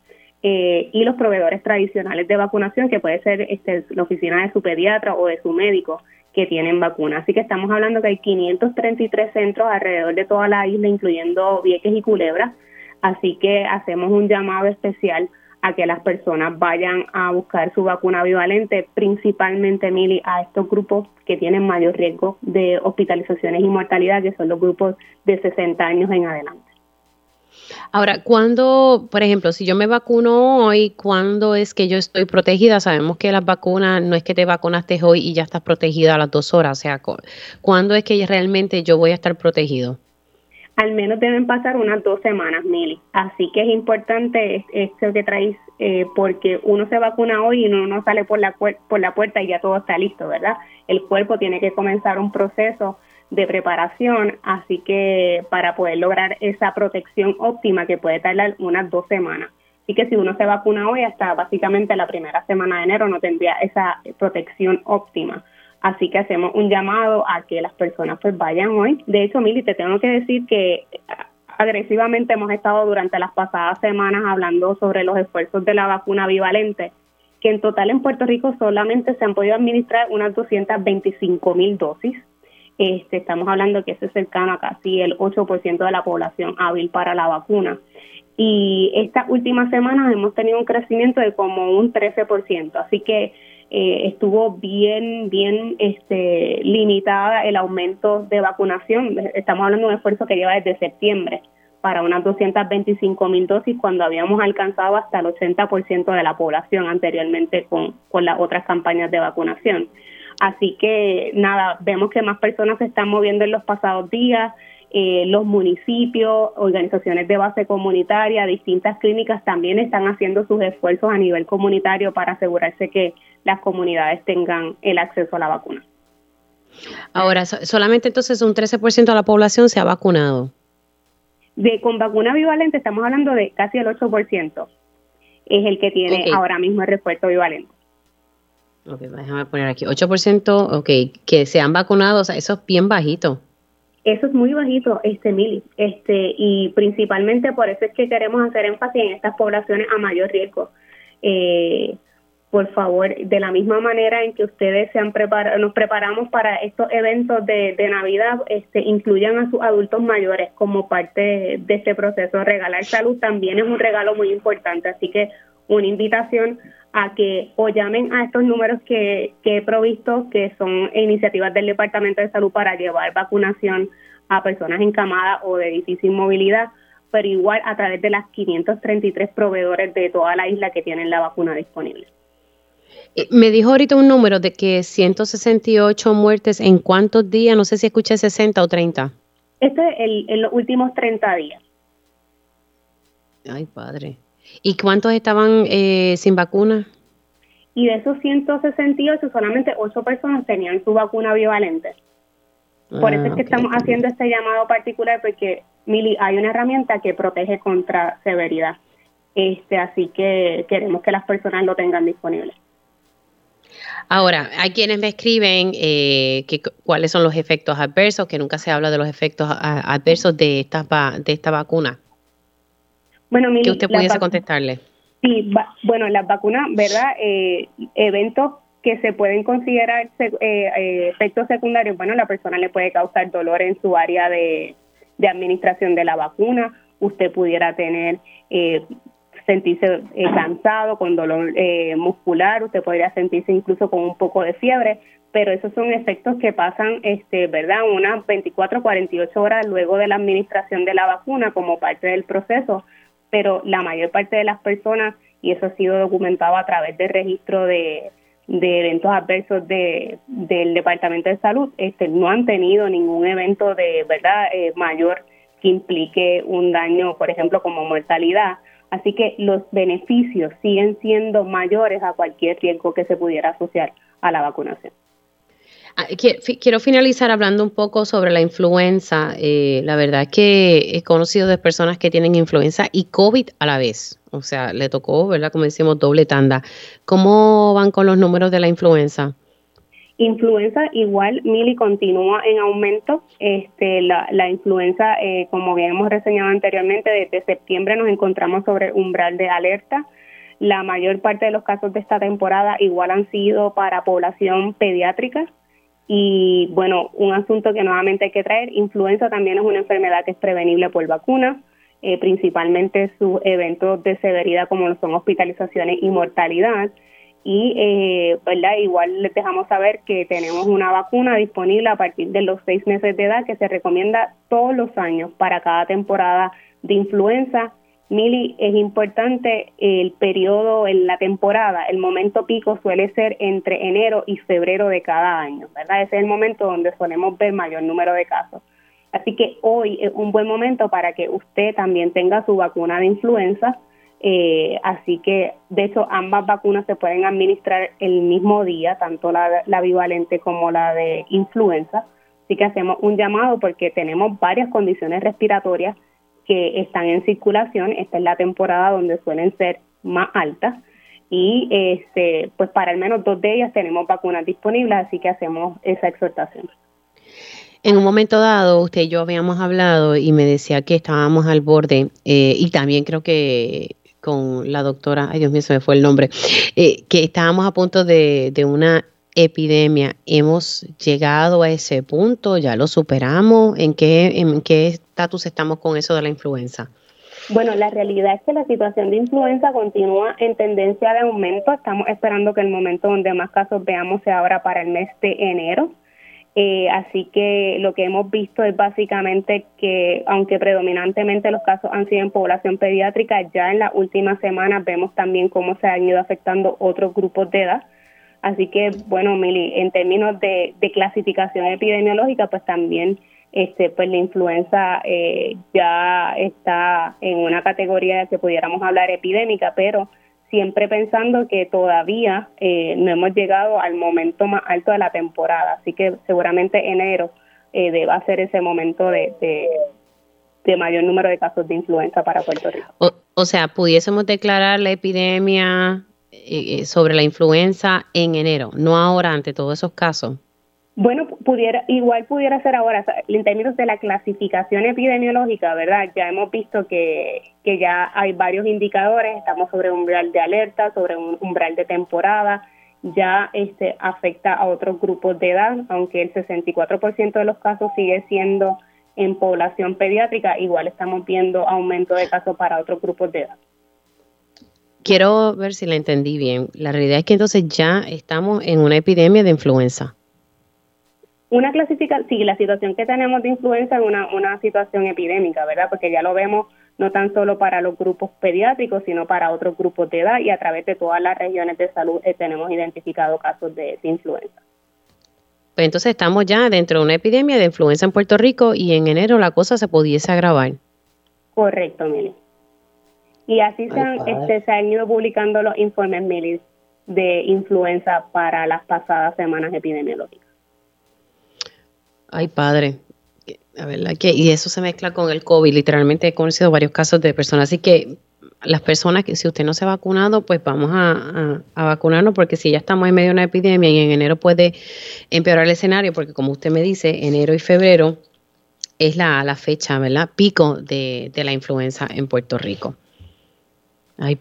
eh, y los proveedores tradicionales de vacunación, que puede ser este, la oficina de su pediatra o de su médico que tienen vacuna. Así que estamos hablando que hay 533 centros alrededor de toda la isla, incluyendo Vieques y Culebra. Así que hacemos un llamado especial a que las personas vayan a buscar su vacuna bivalente, principalmente, Mili, a estos grupos que tienen mayor riesgo de hospitalizaciones y mortalidad, que son los grupos de 60 años en adelante. Ahora, ¿cuándo, por ejemplo, si yo me vacuno hoy, cuándo es que yo estoy protegida? Sabemos que las vacunas no es que te vacunaste hoy y ya estás protegida a las dos horas. O sea, ¿cuándo es que realmente yo voy a estar protegido? Al menos deben pasar unas dos semanas, Mili. Así que es importante esto que traes, eh, porque uno se vacuna hoy y uno no sale por la, por la puerta y ya todo está listo, ¿verdad? El cuerpo tiene que comenzar un proceso de preparación, así que para poder lograr esa protección óptima que puede tardar unas dos semanas. Así que si uno se vacuna hoy, hasta básicamente la primera semana de enero no tendría esa protección óptima. Así que hacemos un llamado a que las personas pues vayan hoy. De hecho, Mili, te tengo que decir que agresivamente hemos estado durante las pasadas semanas hablando sobre los esfuerzos de la vacuna bivalente, que en total en Puerto Rico solamente se han podido administrar unas 225 mil dosis este, estamos hablando que eso es cercano a casi el 8% de la población hábil para la vacuna. Y estas últimas semanas hemos tenido un crecimiento de como un 13%, así que eh, estuvo bien, bien este, limitada el aumento de vacunación. Estamos hablando de un esfuerzo que lleva desde septiembre para unas 225 mil dosis cuando habíamos alcanzado hasta el 80% de la población anteriormente con, con las otras campañas de vacunación. Así que nada, vemos que más personas se están moviendo en los pasados días. Eh, los municipios, organizaciones de base comunitaria, distintas clínicas también están haciendo sus esfuerzos a nivel comunitario para asegurarse que las comunidades tengan el acceso a la vacuna. Ahora, solamente entonces un 13% de la población se ha vacunado. De con vacuna bivalente estamos hablando de casi el 8%. Es el que tiene ahora mismo el refuerzo bivalente. Ok, déjame poner aquí. 8%, ok, que se han vacunado, o sea, eso es bien bajito. Eso es muy bajito, este Mili, este, y principalmente por eso es que queremos hacer énfasis en estas poblaciones a mayor riesgo. Eh, por favor, de la misma manera en que ustedes se han preparado, nos preparamos para estos eventos de, de Navidad, este, incluyan a sus adultos mayores como parte de este proceso. Regalar salud también es un regalo muy importante, así que una invitación a que o llamen a estos números que, he provisto, que son iniciativas del Departamento de Salud para llevar vacunación a personas encamadas o de difícil movilidad, pero igual a través de las 533 proveedores de toda la isla que tienen la vacuna disponible. Eh, me dijo ahorita un número de que 168 muertes en cuántos días, no sé si escuché 60 o 30. Este es el, en los últimos 30 días. Ay, padre. ¿Y cuántos estaban eh, sin vacuna? Y de esos 168, solamente 8 personas tenían su vacuna bivalente. Por eso es que ah, estamos haciendo este llamado particular, porque Mili, hay una herramienta que protege contra severidad. Este, así que queremos que las personas lo tengan disponible. Ahora, hay quienes me escriben eh, que cuáles son los efectos adversos, que nunca se habla de los efectos adversos de esta, de esta vacuna. Bueno, que usted pudiese contestarle. Sí, bueno, las vacunas, ¿verdad? Eh, eventos que se pueden considerar eh, eh, efectos secundarios, bueno, la persona le puede causar dolor en su área de, administración de la vacuna, usted pudiera tener sentirse eh, cansado, con dolor eh, muscular, usted podría sentirse incluso con un poco de fiebre, pero esos son efectos que pasan, este, ¿verdad? Unas 24, 48 horas luego de la administración de la vacuna como parte del proceso, pero la mayor parte de las personas, y eso ha sido documentado a través del registro de, eventos adversos de, del Departamento de Salud, este, no han tenido ningún evento de verdad eh, mayor que implique un daño, por ejemplo, como mortalidad. Así que los beneficios siguen siendo mayores a cualquier riesgo que se pudiera asociar a la vacunación. Ah, quiero finalizar hablando un poco sobre la influenza. Eh, la verdad es que he conocido de personas que tienen influenza y COVID a la vez. O sea, le tocó, ¿verdad? Como decimos, doble tanda. ¿Cómo van con los números de la influenza? Influenza igual, Mili, continúa en aumento. Este, la, la influenza, eh, como bien hemos reseñado anteriormente, desde septiembre nos encontramos sobre umbral de alerta. La mayor parte de los casos de esta temporada igual han sido para población pediátrica, y bueno, un asunto que nuevamente hay que traer, influenza también es una enfermedad que es prevenible por vacuna, eh, principalmente sus eventos de severidad como lo son hospitalizaciones y mortalidad. Y eh, ¿verdad? igual les dejamos saber que tenemos una vacuna disponible a partir de los seis meses de edad que se recomienda todos los años para cada temporada de influenza Mili, es importante el periodo en la temporada, el momento pico suele ser entre enero y febrero de cada año, ¿verdad? Ese es el momento donde solemos ver mayor número de casos. Así que hoy es un buen momento para que usted también tenga su vacuna de influenza. Eh, así que, de hecho, ambas vacunas se pueden administrar el mismo día, tanto la, la bivalente como la de influenza. Así que hacemos un llamado porque tenemos varias condiciones respiratorias que están en circulación. Esta es la temporada donde suelen ser más altas y este pues para al menos dos de ellas tenemos vacunas disponibles, así que hacemos esa exhortación. En un momento dado, usted y yo habíamos hablado y me decía que estábamos al borde, eh, y también creo que con la doctora, ay Dios mío, se me fue el nombre, eh, que estábamos a punto de, de una epidemia. ¿Hemos llegado a ese punto? ¿Ya lo superamos? ¿En qué en qué estatus estamos con eso de la influenza? Bueno, la realidad es que la situación de influenza continúa en tendencia de aumento. Estamos esperando que el momento donde más casos veamos sea ahora para el mes de enero. Eh, así que lo que hemos visto es básicamente que, aunque predominantemente los casos han sido en población pediátrica, ya en las últimas semanas vemos también cómo se han ido afectando otros grupos de edad Así que, bueno, Mili, en términos de, clasificación epidemiológica, pues también este, pues la influenza eh, ya está en una categoría que pudiéramos hablar epidémica, pero siempre pensando que todavía eh, no hemos llegado al momento más alto de la temporada, así que seguramente enero eh, deba ser ese momento de, mayor número de casos de influenza para Puerto Rico. O, o sea, pudiésemos declarar la epidemia eh, eh, sobre la influenza en enero, no ahora ante todos esos casos? Bueno, pudiera, igual pudiera ser ahora, en términos de la clasificación epidemiológica, ¿verdad? Ya hemos visto que, que ya hay varios indicadores, estamos sobre un umbral de alerta, sobre un umbral de temporada, ya este afecta a otros grupos de edad, aunque el 64% de los casos sigue siendo en población pediátrica, igual estamos viendo aumento de casos para otros grupos de edad quiero ver si la entendí bien. La realidad es que entonces ya estamos en una epidemia de influenza. Una clasificación, sí, la situación que tenemos de influenza es una, una situación epidémica, ¿verdad? Porque ya lo vemos no tan solo para los grupos pediátricos, sino para otros grupos de edad y a través de todas las regiones de salud eh, tenemos identificado casos de, influenza. Pues entonces estamos ya dentro de una epidemia de influenza en Puerto Rico y en enero la cosa se pudiese agravar. Correcto, Mili. Y así se han, este, se han ido publicando los informes milis de influenza para las pasadas semanas epidemiológicas. Ay, padre. La verdad que, y eso se mezcla con el COVID. Literalmente he conocido varios casos de personas. Así que las personas que si usted no se ha vacunado, pues vamos a, a, vacunarnos porque si ya estamos en medio de una epidemia y en enero puede empeorar el escenario, porque como usted me dice, enero y febrero es la, la fecha, ¿verdad? Pico de, de la influenza en Puerto Rico.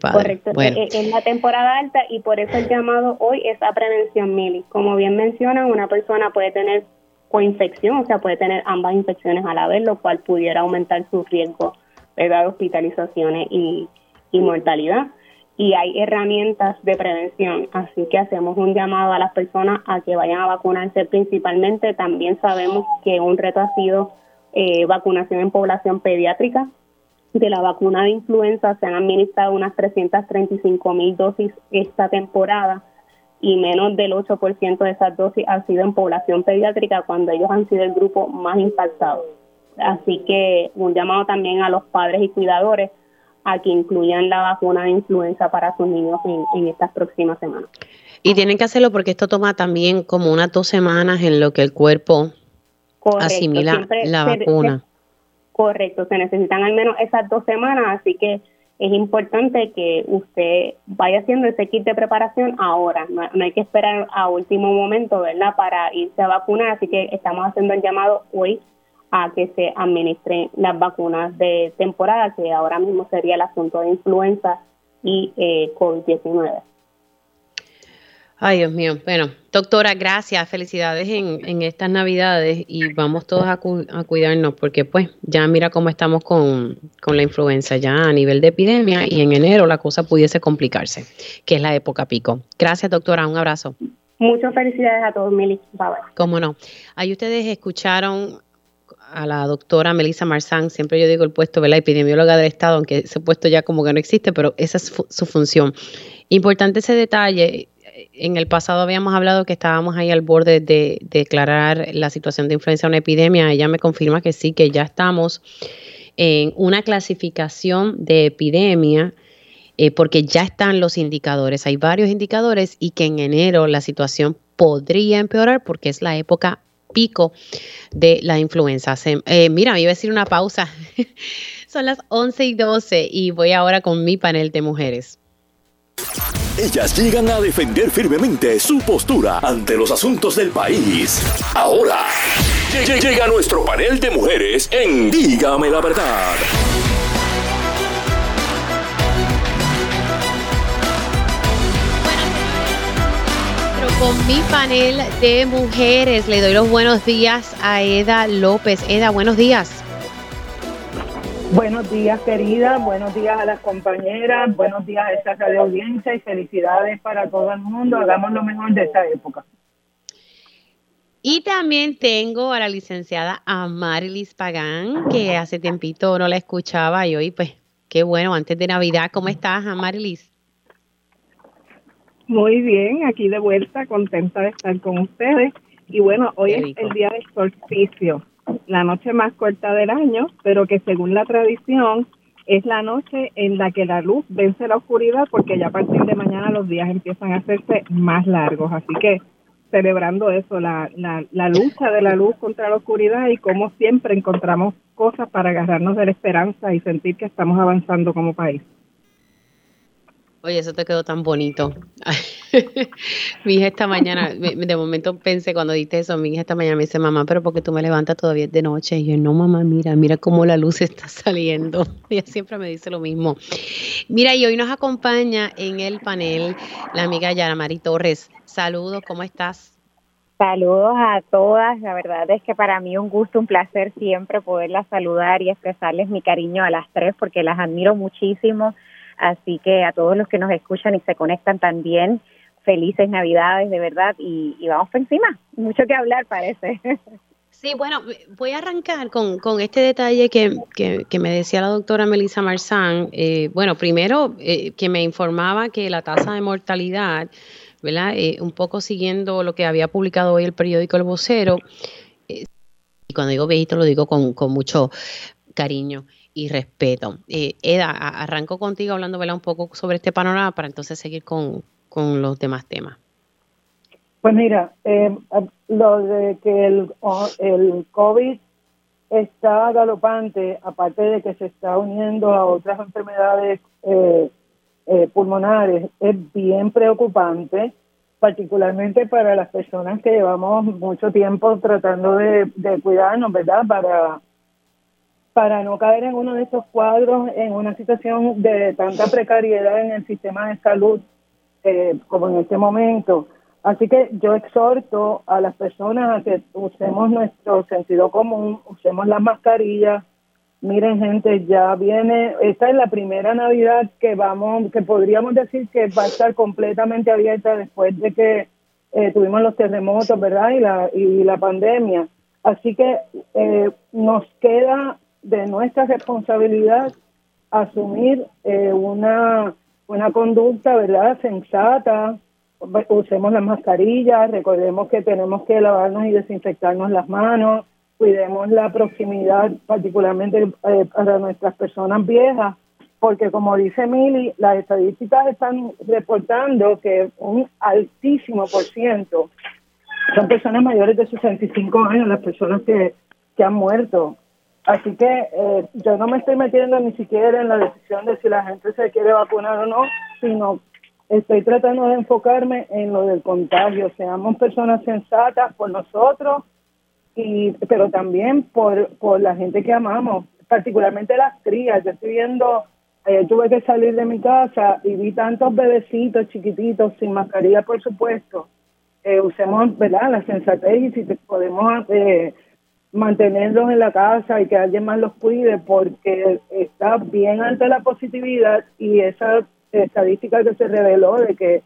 Correcto, bueno. Es la temporada alta y por eso el llamado hoy es a prevención mili. Como bien mencionan, una persona puede tener coinfección, o sea, puede tener ambas infecciones a la vez, lo cual pudiera aumentar su riesgo de hospitalizaciones y, mortalidad. Y hay herramientas de prevención, así que hacemos un llamado a las personas a que vayan a vacunarse principalmente. También sabemos que un reto ha sido eh, vacunación en población pediátrica. De la vacuna de influenza se han administrado unas 335 mil dosis esta temporada y menos del 8% de esas dosis han sido en población pediátrica cuando ellos han sido el grupo más impactado. Así que un llamado también a los padres y cuidadores a que incluyan la vacuna de influenza para sus niños en, estas próximas semanas. Y tienen que hacerlo porque esto toma también como unas dos semanas en lo que el cuerpo asimila la vacuna. correcto, se necesitan al menos esas dos semanas, así que es importante que usted vaya haciendo ese kit de preparación ahora, no, hay que esperar a último momento, ¿verdad?, para irse a vacunar, así que estamos haciendo el llamado hoy a que se administren las vacunas de temporada, que ahora mismo sería el asunto de influenza y eh, COVID-19. Ay, Dios mío. Bueno, doctora, gracias. Felicidades en, en estas Navidades y vamos todos a, cuidarnos porque pues ya mira cómo estamos con, la influenza ya a nivel de epidemia y en enero la cosa pudiese complicarse, que es la época pico. Gracias, doctora. Un abrazo. Muchas felicidades a todos, Mili. Bye, Cómo no. Ahí ustedes escucharon a la doctora Melissa Marzán, siempre yo digo el puesto, de la epidemióloga del Estado, aunque ese puesto ya como que no existe, pero esa es su función. Importante ese detalle, en el pasado habíamos hablado que estábamos ahí al borde de, declarar la situación de influenza una epidemia. Ella me confirma que sí, que ya estamos en una clasificación de epidemia. Eh, porque ya están los indicadores, hay varios indicadores y que en enero la situación podría empeorar porque es la época pico de la influenza. Eh, mira, me iba a decir una pausa. Son las 11 y 12 y voy ahora con mi panel de mujeres. Ellas llegan a defender firmemente su postura ante los asuntos del país. Ahora, llega nuestro panel de mujeres en Dígame la verdad. con mi panel de mujeres le doy los buenos días a Eda López. Eda, buenos días. Buenos días, querida. Buenos días a las compañeras. Buenos días a esta radio audiencia y felicidades para todo el mundo. Hagamos lo mejor de esta época. Y también tengo a la licenciada Amarilis Pagán, que hace tiempito no la escuchaba y hoy, pues, qué bueno, antes de Navidad. ¿Cómo estás, Amarilis? Muy bien, aquí de vuelta, contenta de estar con ustedes. Y bueno, hoy es el día del solsticio la noche más corta del año, pero que según la tradición es la noche en la que la luz vence la oscuridad porque ya a partir de mañana los días empiezan a hacerse más largos. Así que celebrando eso, la, la, la lucha de la luz contra la oscuridad y como siempre encontramos cosas para agarrarnos de la esperanza y sentir que estamos avanzando como país. Oye, eso te quedó tan bonito. mi hija esta mañana, de momento pensé cuando diste eso, mi hija esta mañana me dice, mamá, pero porque tú me levantas todavía de noche? Y yo, no, mamá, mira, mira cómo la luz está saliendo. Ella siempre me dice lo mismo. Mira, y hoy nos acompaña en el panel la amiga Yara Mari Torres. Saludos, ¿cómo estás? Saludos a todas, la verdad es que para mí un gusto, un placer siempre poderlas saludar y expresarles mi cariño a las tres porque las admiro muchísimo Así que a todos los que nos escuchan y se conectan también, felices Navidades de verdad y, vamos por encima. Mucho que hablar parece. Sí, bueno, voy a arrancar con, con este detalle que, que, me decía la doctora Melissa Marzán. Eh, bueno, primero eh, que me informaba que la tasa de mortalidad, ¿verdad? Eh, un poco siguiendo lo que había publicado hoy el periódico El Vocero, y cuando digo viejito lo digo con, con mucho cariño y respeto. Eh, Eda, arranco contigo hablando un poco sobre este panorama para entonces seguir con, los demás temas. Pues mira, eh, lo de que el, el COVID está galopante, aparte de que se está uniendo a otras enfermedades eh, eh, pulmonares, es bien preocupante, particularmente para las personas que llevamos mucho tiempo tratando de, de cuidarnos, ¿verdad? Para para no caer en uno de estos cuadros, en una situación de tanta precariedad en el sistema de salud eh, como en este momento. Así que yo exhorto a las personas a que usemos nuestro sentido común, usemos las mascarillas, Miren, gente, ya viene, esta es la primera Navidad que vamos, que podríamos decir que va a estar completamente abierta después de que eh, tuvimos los terremotos, ¿verdad? Y la, y la pandemia. Así que eh, nos queda de nuestra responsabilidad asumir eh, una, una conducta, ¿verdad? Sensata, usemos las mascarillas, recordemos que tenemos que lavarnos y desinfectarnos las manos, cuidemos la proximidad, particularmente eh, para nuestras personas viejas, porque como dice Mili, las estadísticas están reportando que un altísimo por ciento son personas mayores de 65 años, las personas que, que han muerto. Así que eh, yo no me estoy metiendo ni siquiera en la decisión de si la gente se quiere vacunar o no, sino estoy tratando de enfocarme en lo del contagio. Seamos personas sensatas por nosotros y pero también por, por la gente que amamos, particularmente las crías. Yo estoy viendo, ayer tuve que salir de mi casa y vi tantos bebecitos chiquititos sin mascarilla, por supuesto. Eh, usemos, ¿verdad?, la sensatez y si podemos eh, mantenerlos en la casa y que alguien más los cuide porque está bien alta la positividad y esa estadística que se reveló de que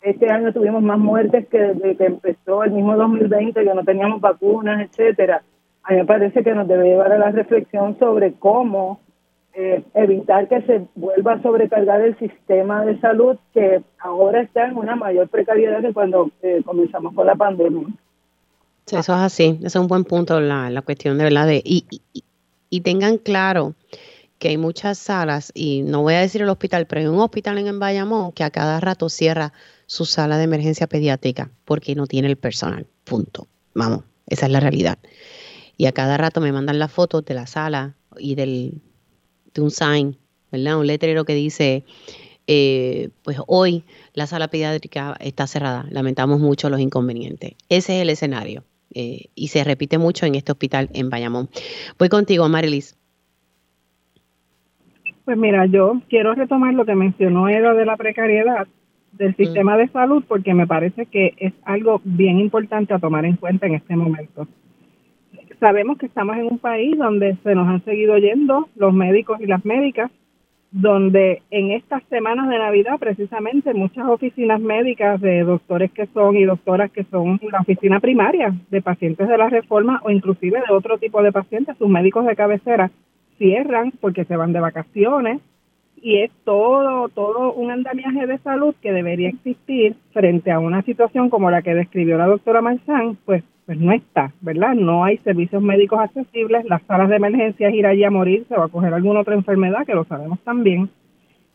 este año tuvimos más muertes que desde que empezó el mismo 2020, que no teníamos vacunas, etcétera. A mí me parece que nos debe llevar a la reflexión sobre cómo eh, evitar que se vuelva a sobrecargar el sistema de salud que ahora está en una mayor precariedad que cuando eh, comenzamos con la pandemia. Eso es así, es un buen punto, la, la cuestión de verdad y, y, y tengan claro que hay muchas salas, y no voy a decir el hospital, pero hay un hospital en Bayamón que a cada rato cierra su sala de emergencia pediátrica porque no tiene el personal. Punto. Vamos, esa es la realidad. Y a cada rato me mandan las fotos de la sala y del, de un sign, ¿verdad? Un letrero que dice, eh, pues hoy la sala pediátrica está cerrada. Lamentamos mucho los inconvenientes. Ese es el escenario. Eh, y se repite mucho en este hospital en Bayamón. Voy contigo, Marilis. Pues mira, yo quiero retomar lo que mencionó Eva de la precariedad del sistema de salud porque me parece que es algo bien importante a tomar en cuenta en este momento. Sabemos que estamos en un país donde se nos han seguido yendo los médicos y las médicas, donde en estas semanas de Navidad precisamente muchas oficinas médicas de doctores que son y doctoras que son la oficina primaria de pacientes de la reforma o inclusive de otro tipo de pacientes, sus médicos de cabecera, cierran porque se van de vacaciones y es todo todo un andamiaje de salud que debería existir frente a una situación como la que describió la doctora Marzán, pues pues no está, ¿verdad? No hay servicios médicos accesibles, las salas de emergencia es ir allí a morir, se va a coger alguna otra enfermedad, que lo sabemos también.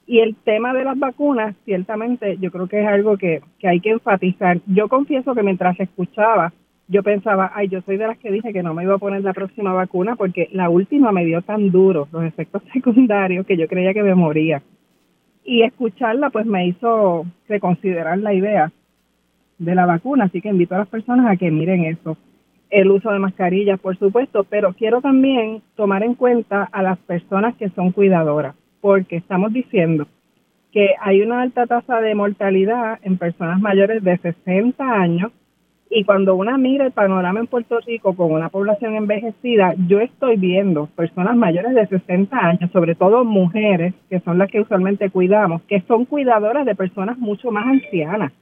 Y el tema de las vacunas, ciertamente, yo creo que es algo que, que hay que enfatizar. Yo confieso que mientras escuchaba yo pensaba, ay, yo soy de las que dije que no me iba a poner la próxima vacuna porque la última me dio tan duro los efectos secundarios que yo creía que me moría. Y escucharla pues me hizo reconsiderar la idea de la vacuna, así que invito a las personas a que miren eso. El uso de mascarillas, por supuesto, pero quiero también tomar en cuenta a las personas que son cuidadoras, porque estamos diciendo que hay una alta tasa de mortalidad en personas mayores de 60 años y cuando una mira el panorama en Puerto Rico con una población envejecida, yo estoy viendo personas mayores de 60 años, sobre todo mujeres, que son las que usualmente cuidamos, que son cuidadoras de personas mucho más ancianas,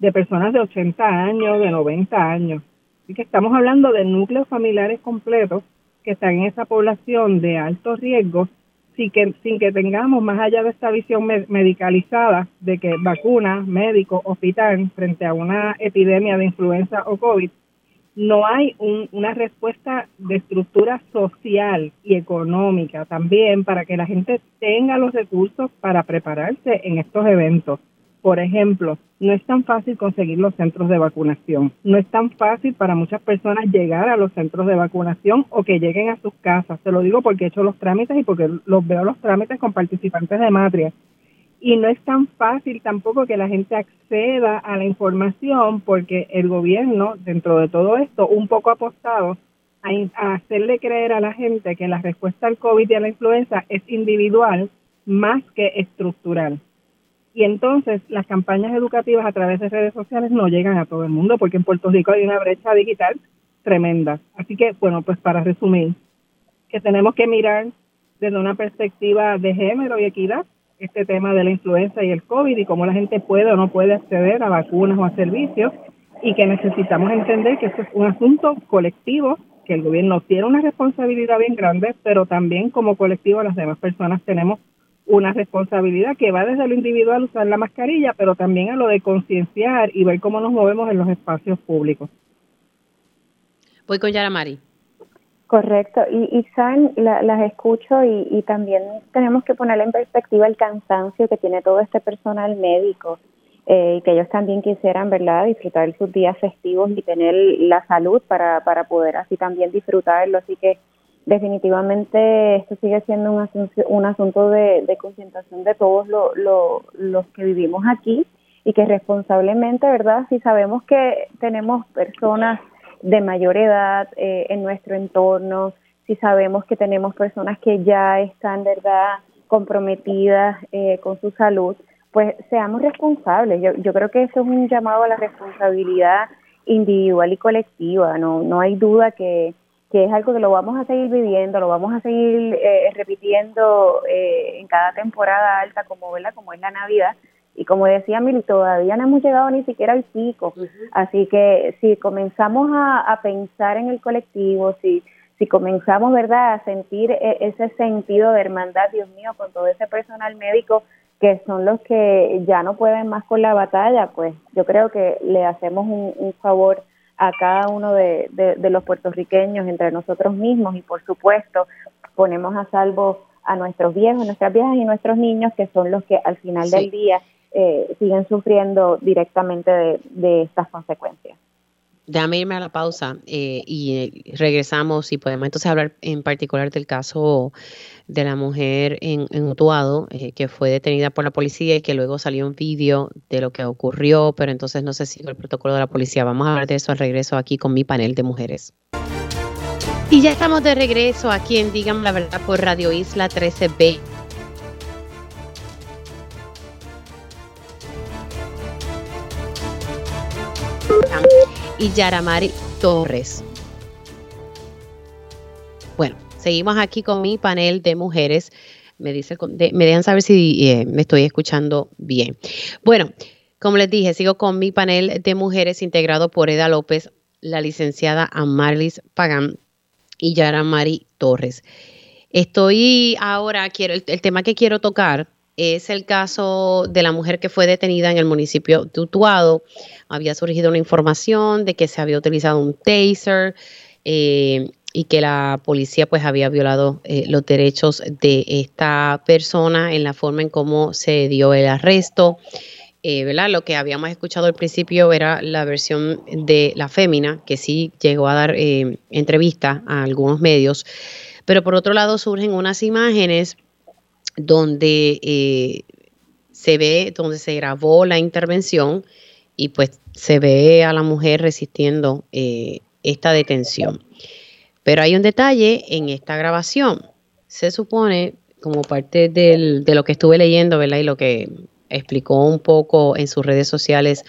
de personas de 80 años, de 90 años. Así que estamos hablando de núcleos familiares completos que están en esa población de alto riesgo sin que, sin que tengamos más allá de esta visión medicalizada de que vacuna, médico, hospital frente a una epidemia de influenza o COVID, no hay una respuesta de estructura social y económica también para que la gente tenga los recursos para prepararse en estos eventos. Por ejemplo, no es tan fácil conseguir los centros de vacunación. No es tan fácil para muchas personas llegar a los centros de vacunación o que lleguen a sus casas. Te lo digo porque he hecho los trámites y porque los veo los trámites con participantes de Matria. Y no es tan fácil tampoco que la gente acceda a la información porque el gobierno, dentro de todo esto, un poco apostado a, a hacerle creer a la gente que la respuesta al COVID y a la influenza es individual más que estructural y entonces las campañas educativas a través de redes sociales no llegan a todo el mundo porque en Puerto Rico hay una brecha digital tremenda. Así que, bueno, pues para resumir, que tenemos que mirar desde una perspectiva de género y equidad este tema de la influenza y el COVID y cómo la gente puede o no puede acceder a vacunas o a servicios y que necesitamos entender que esto es un asunto colectivo, que el gobierno tiene una responsabilidad bien grande, pero también como colectivo las demás personas tenemos una responsabilidad que va desde lo individual usar la mascarilla, pero también a lo de concienciar y ver cómo nos movemos en los espacios públicos. Voy con Yaramari. Correcto, y, y saben, las escucho y, y, también tenemos que poner en perspectiva el cansancio que tiene todo este personal médico eh, y que ellos también quisieran, ¿verdad?, disfrutar sus días festivos y tener la salud para, para poder así también disfrutarlo. Así que definitivamente esto sigue siendo un, asunto, un asunto de, de de todos los que vivimos aquí y que responsablemente, ¿verdad?, si sabemos que tenemos personas de mayor edad eh, en nuestro entorno, si sabemos que tenemos personas que ya están, ¿verdad?, comprometidas eh, con su salud, pues seamos responsables. Yo, yo creo que eso es un llamado a la responsabilidad individual y colectiva. No, no hay duda que, que es algo que lo vamos a seguir viviendo, lo vamos a seguir eh, repitiendo en cada temporada alta, como, ¿verdad? como es la Navidad, y como decía Mil, todavía no hemos llegado ni siquiera al pico. Así que si comenzamos a, pensar en el colectivo, si, si comenzamos, ¿verdad?, a sentir e, ese sentido de hermandad, Dios mío, con todo ese personal médico que son los que ya no pueden más con la batalla, pues yo creo que le hacemos un, favor a cada uno de, de, los puertorriqueños entre nosotros mismos y por supuesto ponemos a salvo a nuestros viejos, nuestras viejas y nuestros niños que son los que al final del día eh, siguen sufriendo directamente de, estas consecuencias. Déjame irme a la pausa eh, y eh, regresamos y podemos entonces hablar en particular del caso de la mujer en, en Utuado que fue detenida por la policía y que luego salió un vídeo de lo que ocurrió, pero entonces no se siguió el protocolo de la policía. Vamos a hablar de eso al regreso aquí con mi panel de mujeres. Y ya estamos de regreso aquí en Digan la Verdad por Radio Isla 13B. Y Yaramari Torres. Bueno, seguimos aquí con mi panel de mujeres. Me, dice, me dejan saber si eh, me estoy escuchando bien. Bueno, como les dije, sigo con mi panel de mujeres integrado por Eda López, la licenciada Amarlis Pagán y Yaramari Torres. Estoy ahora, quiero, el tema que quiero tocar es el caso de la mujer que fue detenida en el municipio de Utuado. Había surgido una información de que se había utilizado un taser eh, y que la policía pues había violado eh, los derechos de esta persona en la forma en cómo se dio el arresto. Eh, ¿verdad? Lo que habíamos escuchado al principio era la versión de la fémina, que sí llegó a dar entrevista a algunos medios, pero por otro lado surgen unas imágenes donde eh, se ve, donde se grabó la intervención y pues se ve a la mujer resistiendo eh, esta detención. Pero hay un detalle en esta grabación. Se supone, como parte del, de lo que estuve leyendo, ¿verdad? Y lo que explicó un poco en sus redes sociales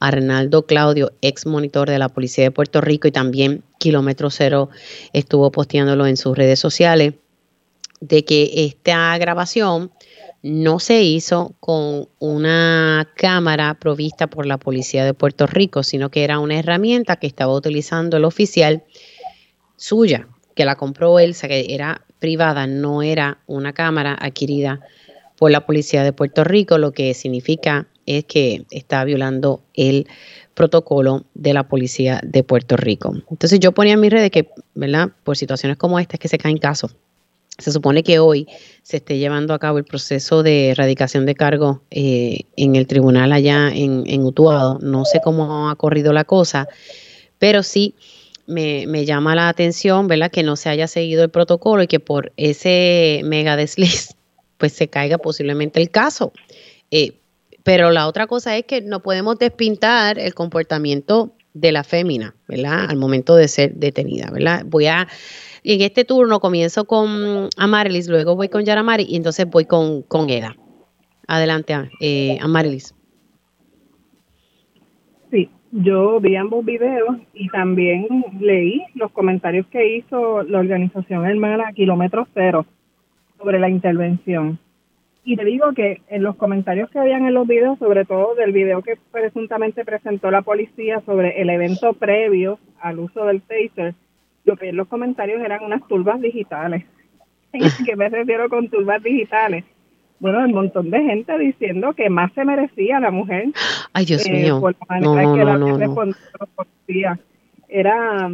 Arnaldo Claudio, ex monitor de la Policía de Puerto Rico y también Kilómetro Cero estuvo posteándolo en sus redes sociales de que esta grabación no se hizo con una cámara provista por la Policía de Puerto Rico, sino que era una herramienta que estaba utilizando el oficial suya, que la compró él, que era privada, no era una cámara adquirida por la Policía de Puerto Rico, lo que significa es que está violando el protocolo de la Policía de Puerto Rico. Entonces yo ponía en mis redes que, ¿verdad? Por situaciones como esta es que se caen casos se supone que hoy se esté llevando a cabo el proceso de erradicación de cargo eh, en el tribunal allá en, en, Utuado. No sé cómo ha corrido la cosa, pero sí me, llama la atención, ¿verdad? Que no se haya seguido el protocolo y que por ese mega desliz, pues se caiga posiblemente el caso. Eh, pero la otra cosa es que no podemos despintar el comportamiento de la fémina, ¿verdad? Al momento de ser detenida, ¿verdad? Voy a en este turno comienzo con Amarilis, luego voy con Yaramari y entonces voy con, con Eda. Adelante, eh, Amarilis. Sí, yo vi ambos videos y también leí los comentarios que hizo la organización hermana Kilómetro Cero sobre la intervención. Y te digo que en los comentarios que habían en los videos, sobre todo del video que presuntamente presentó la policía sobre el evento previo al uso del taser, lo que en los comentarios eran unas turbas digitales. ¿Qué me refiero con turbas digitales? Bueno, un montón de gente diciendo que más se merecía la mujer. Ay, Dios eh, mío. Por la manera no, que no, la policía. Era,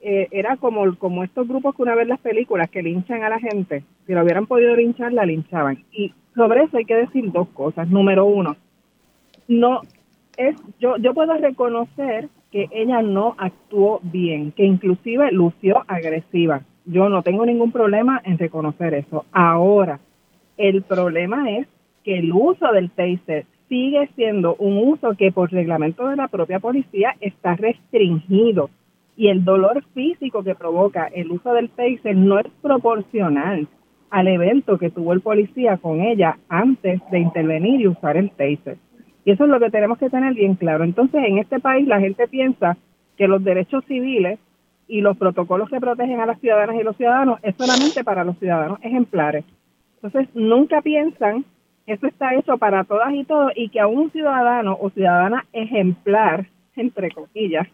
eh, era como, como estos grupos que una vez las películas que linchan a la gente. Si lo hubieran podido linchar, la linchaban. Y sobre eso hay que decir dos cosas. Número uno, no es yo yo puedo reconocer que ella no actuó bien, que inclusive lució agresiva. Yo no tengo ningún problema en reconocer eso. Ahora, el problema es que el uso del taser sigue siendo un uso que por reglamento de la propia policía está restringido y el dolor físico que provoca el uso del taser no es proporcional al evento que tuvo el policía con ella antes de intervenir y usar el taser. Y eso es lo que tenemos que tener bien claro. Entonces, en este país la gente piensa que los derechos civiles y los protocolos que protegen a las ciudadanas y los ciudadanos es solamente para los ciudadanos ejemplares. Entonces, nunca piensan que eso está hecho para todas y todos y que a un ciudadano o ciudadana ejemplar, entre comillas,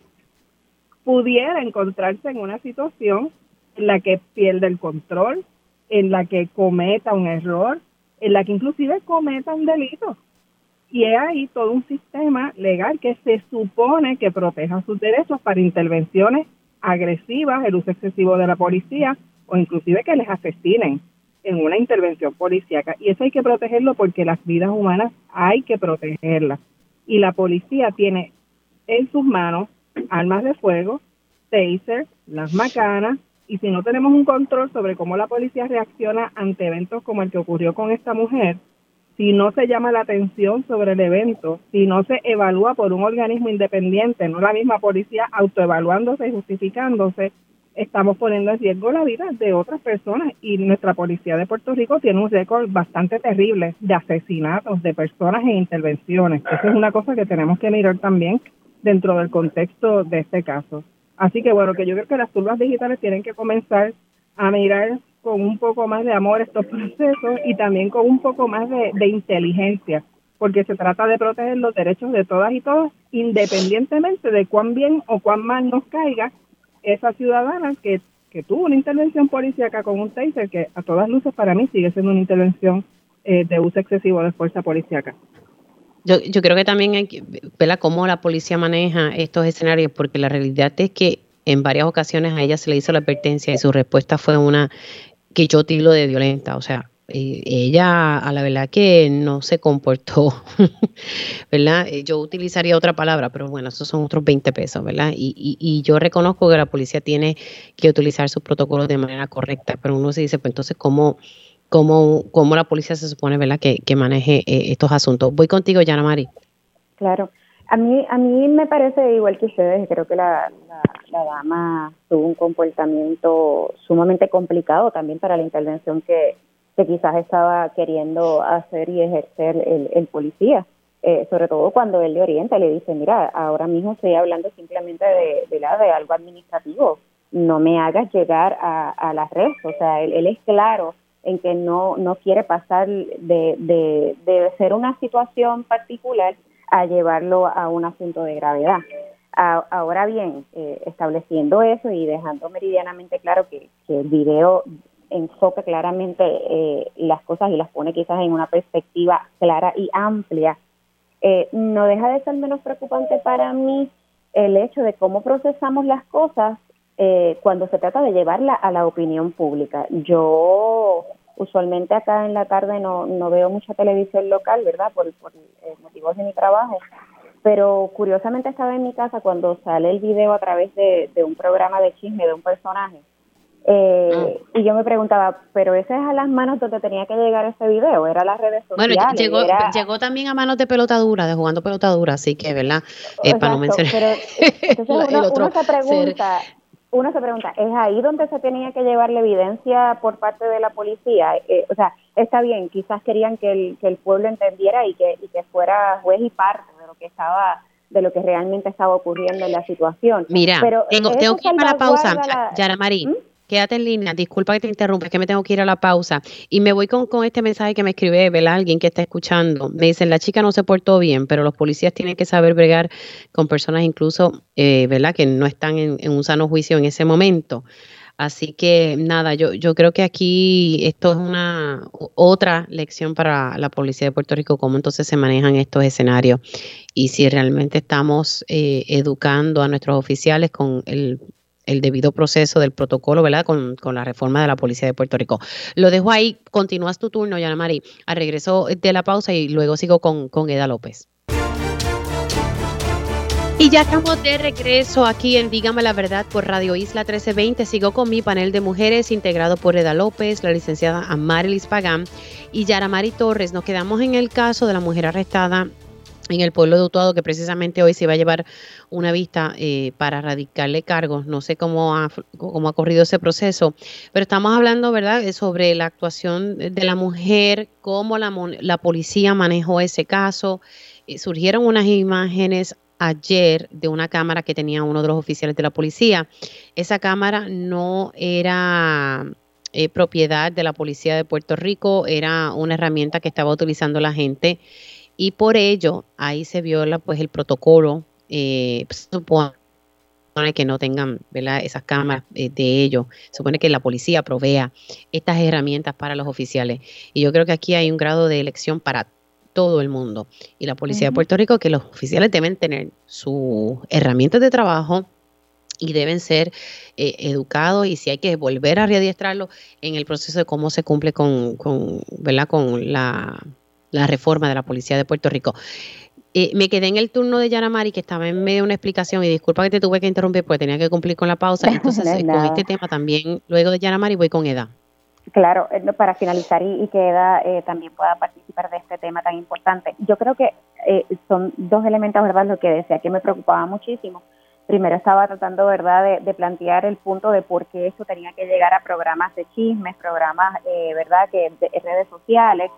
pudiera encontrarse en una situación en la que pierde el control, en la que cometa un error, en la que inclusive cometa un delito. Y ahí todo un sistema legal que se supone que proteja sus derechos para intervenciones agresivas, el uso excesivo de la policía o inclusive que les asesinen en una intervención policíaca. Y eso hay que protegerlo porque las vidas humanas hay que protegerlas. Y la policía tiene en sus manos armas de fuego, taser, las macanas, y si no tenemos un control sobre cómo la policía reacciona ante eventos como el que ocurrió con esta mujer, si no se llama la atención sobre el evento, si no se evalúa por un organismo independiente, no la misma policía autoevaluándose y justificándose, estamos poniendo en riesgo la vida de otras personas y nuestra policía de Puerto Rico tiene un récord bastante terrible de asesinatos de personas e intervenciones. Eso es una cosa que tenemos que mirar también dentro del contexto de este caso. Así que bueno, que yo creo que las turbas digitales tienen que comenzar a mirar con un poco más de amor estos procesos y también con un poco más de, de inteligencia, porque se trata de proteger los derechos de todas y todos, independientemente de cuán bien o cuán mal nos caiga esa ciudadana que, que tuvo una intervención policíaca con un taser, que a todas luces para mí sigue siendo una intervención eh, de uso excesivo de fuerza policíaca. Yo, yo creo que también hay que ver cómo la policía maneja estos escenarios, porque la realidad es que en varias ocasiones a ella se le hizo la advertencia y su respuesta fue una que yo tilo de violenta, o sea, eh, ella a la verdad que no se comportó, ¿verdad? Eh, yo utilizaría otra palabra, pero bueno, esos son otros 20 pesos, ¿verdad? Y, y, yo reconozco que la policía tiene que utilizar sus protocolos de manera correcta, pero uno se dice, pues entonces, ¿cómo, cómo, cómo la policía se supone, ¿verdad?, que, que maneje eh, estos asuntos. Voy contigo, Yana Mari. Claro. A mí, a mí me parece igual que ustedes, creo que la, dama tuvo un comportamiento sumamente complicado también para la intervención que, quizás estaba queriendo hacer y ejercer el, el policía. Eh, sobre todo cuando él le orienta, le dice, mira, ahora mismo estoy hablando simplemente de algo administrativo, no me hagas llegar a, a la red, o sea, él, él es claro en que no, no quiere pasar de, de, de ser una situación particular a llevarlo a un asunto de gravedad. ahora bien, eh, estableciendo eso y dejando meridianamente claro que, el video enfoca claramente eh, las cosas y las pone quizás en una perspectiva clara y amplia, eh, no deja de ser menos preocupante para mí el hecho de cómo procesamos las cosas cuando se trata de llevarla a la opinión pública. Yo usualmente acá en la tarde no, no veo mucha televisión local, ¿verdad? Por, por eh, motivos de mi trabajo. Pero curiosamente estaba en mi casa cuando sale el video a través de, un programa de chisme de un personaje. Eh, ah. Y yo me preguntaba, pero ese es a las manos donde tenía que llegar ese video, era las redes sociales. Bueno, llegó, llegó también a manos de pelotadura, de jugando pelotadura, así que, ¿verdad? Eh, para no mencionar. Pero, entonces uno, otro se pregunta, uno se pregunta, ¿es ahí donde se tenía que llevar la evidencia por parte de la policía? Eh, o sea, está bien, quizás querían que el, que el pueblo entendiera y que, y que fuera juez y parte de lo que estaba de lo que realmente estaba ocurriendo en la situación. Mira, tengo, tengo que ir para la pausa, Yara Marí. ¿Mm? Quédate en línea, disculpa que te interrumpa, es que me tengo que ir a la pausa. Y me voy con, con este mensaje que me escribe ¿verdad? alguien que está escuchando. Me dicen, la chica no se portó bien, pero los policías tienen que saber bregar con personas incluso, eh, ¿verdad? Que no están en, en un sano juicio en ese momento. Así que nada, yo, yo creo que aquí esto es una otra lección para la policía de Puerto Rico, cómo entonces se manejan estos escenarios y si realmente estamos eh, educando a nuestros oficiales con el, debido proceso del protocolo, ¿verdad? Con, con, la reforma de la policía de Puerto Rico. Lo dejo ahí, continúas tu turno, Yana Mari, al regreso de la pausa y luego sigo con, con Eda López. Y ya estamos de regreso aquí en Dígame la Verdad por Radio Isla 1320. Sigo con mi panel de mujeres integrado por Eda López, la licenciada Amarilis Pagán y Yaramari Torres. Nos quedamos en el caso de la mujer arrestada en el pueblo de Utuado, que precisamente hoy se va a llevar una vista eh, para radicarle cargos. No sé cómo ha, cómo ha corrido ese proceso, pero estamos hablando, ¿verdad?, sobre la actuación de la mujer, cómo la, la policía manejó ese caso. Eh, surgieron unas imágenes ayer de una cámara que tenía uno de los oficiales de la policía. Esa cámara no era eh, propiedad de la policía de Puerto Rico, era una herramienta que estaba utilizando la gente y por ello ahí se viola pues el protocolo. Eh, pues, supone que no tengan esas cámaras eh, de ellos. Supone que la policía provea estas herramientas para los oficiales. Y yo creo que aquí hay un grado de elección para todo el mundo. Y la Policía de Puerto Rico, que los oficiales deben tener sus herramientas de trabajo y deben ser eh, educados y si hay que volver a readiestrarlo en el proceso de cómo se cumple con, con, ¿verdad? con la, reforma de la Policía de Puerto Rico. Eh, me quedé en el turno de Yaramari, que estaba en medio de una explicación, y disculpa que te tuve que interrumpir porque tenía que cumplir con la pausa. Entonces, con este tema también, luego de Yaramari, voy con Eda. Claro, eh, para finalizar y, que Eda eh, también pueda participar de este tema tan importante. Yo creo que eh, son dos elementos, ¿verdad? Lo que decía que me preocupaba muchísimo. Primero estaba tratando, ¿verdad?, de, plantear el punto de por qué eso tenía que llegar a programas de chismes, programas, ¿verdad?, que de, redes sociales.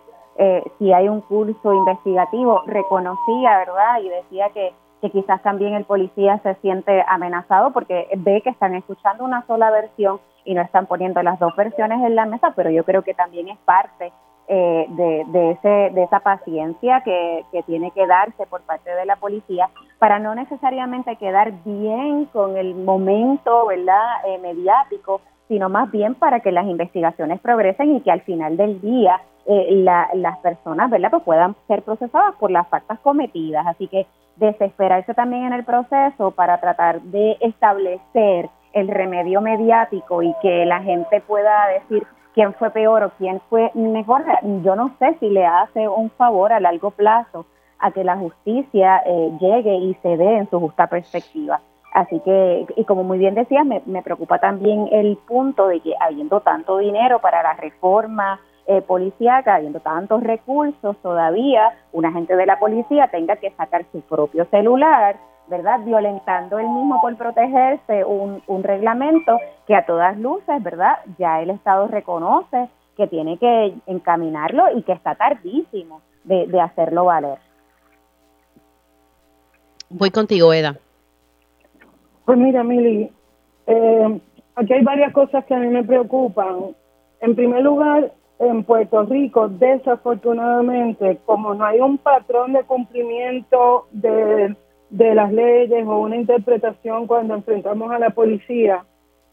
Si hay un curso investigativo, reconocía, ¿verdad?, y decía que que quizás también el policía se siente amenazado porque ve que están escuchando una sola versión y no están poniendo las dos versiones en la mesa, pero yo creo que también es parte eh, de, ese, de esa paciencia que, tiene que darse por parte de la policía para no necesariamente quedar bien con el momento verdad eh, mediático, sino más bien para que las investigaciones progresen y que al final del día eh, las personas verdad pues puedan ser procesadas por las faltas cometidas. Así que desesperarse también en el proceso para tratar de establecer el remedio mediático y que la gente pueda decir quién fue peor o quién fue mejor, yo no sé si le hace un favor a largo plazo a que la justicia eh, llegue y se dé en su justa perspectiva. Así que, y como muy bien decías, me, me preocupa también el punto de que habiendo tanto dinero para la reforma eh, policíaca, habiendo tantos recursos, todavía un agente de la policía tenga que sacar su propio celular ¿verdad? Violentando el mismo por protegerse un, un reglamento que a todas luces, ¿verdad? Ya el Estado reconoce que tiene que encaminarlo y que está tardísimo de, de hacerlo valer. Voy contigo, Eda. Pues mira, Mili, eh, aquí hay varias cosas que a mí me preocupan. En primer lugar, en Puerto Rico, desafortunadamente, como no hay un patrón de cumplimiento de de las leyes o una interpretación cuando enfrentamos a la policía.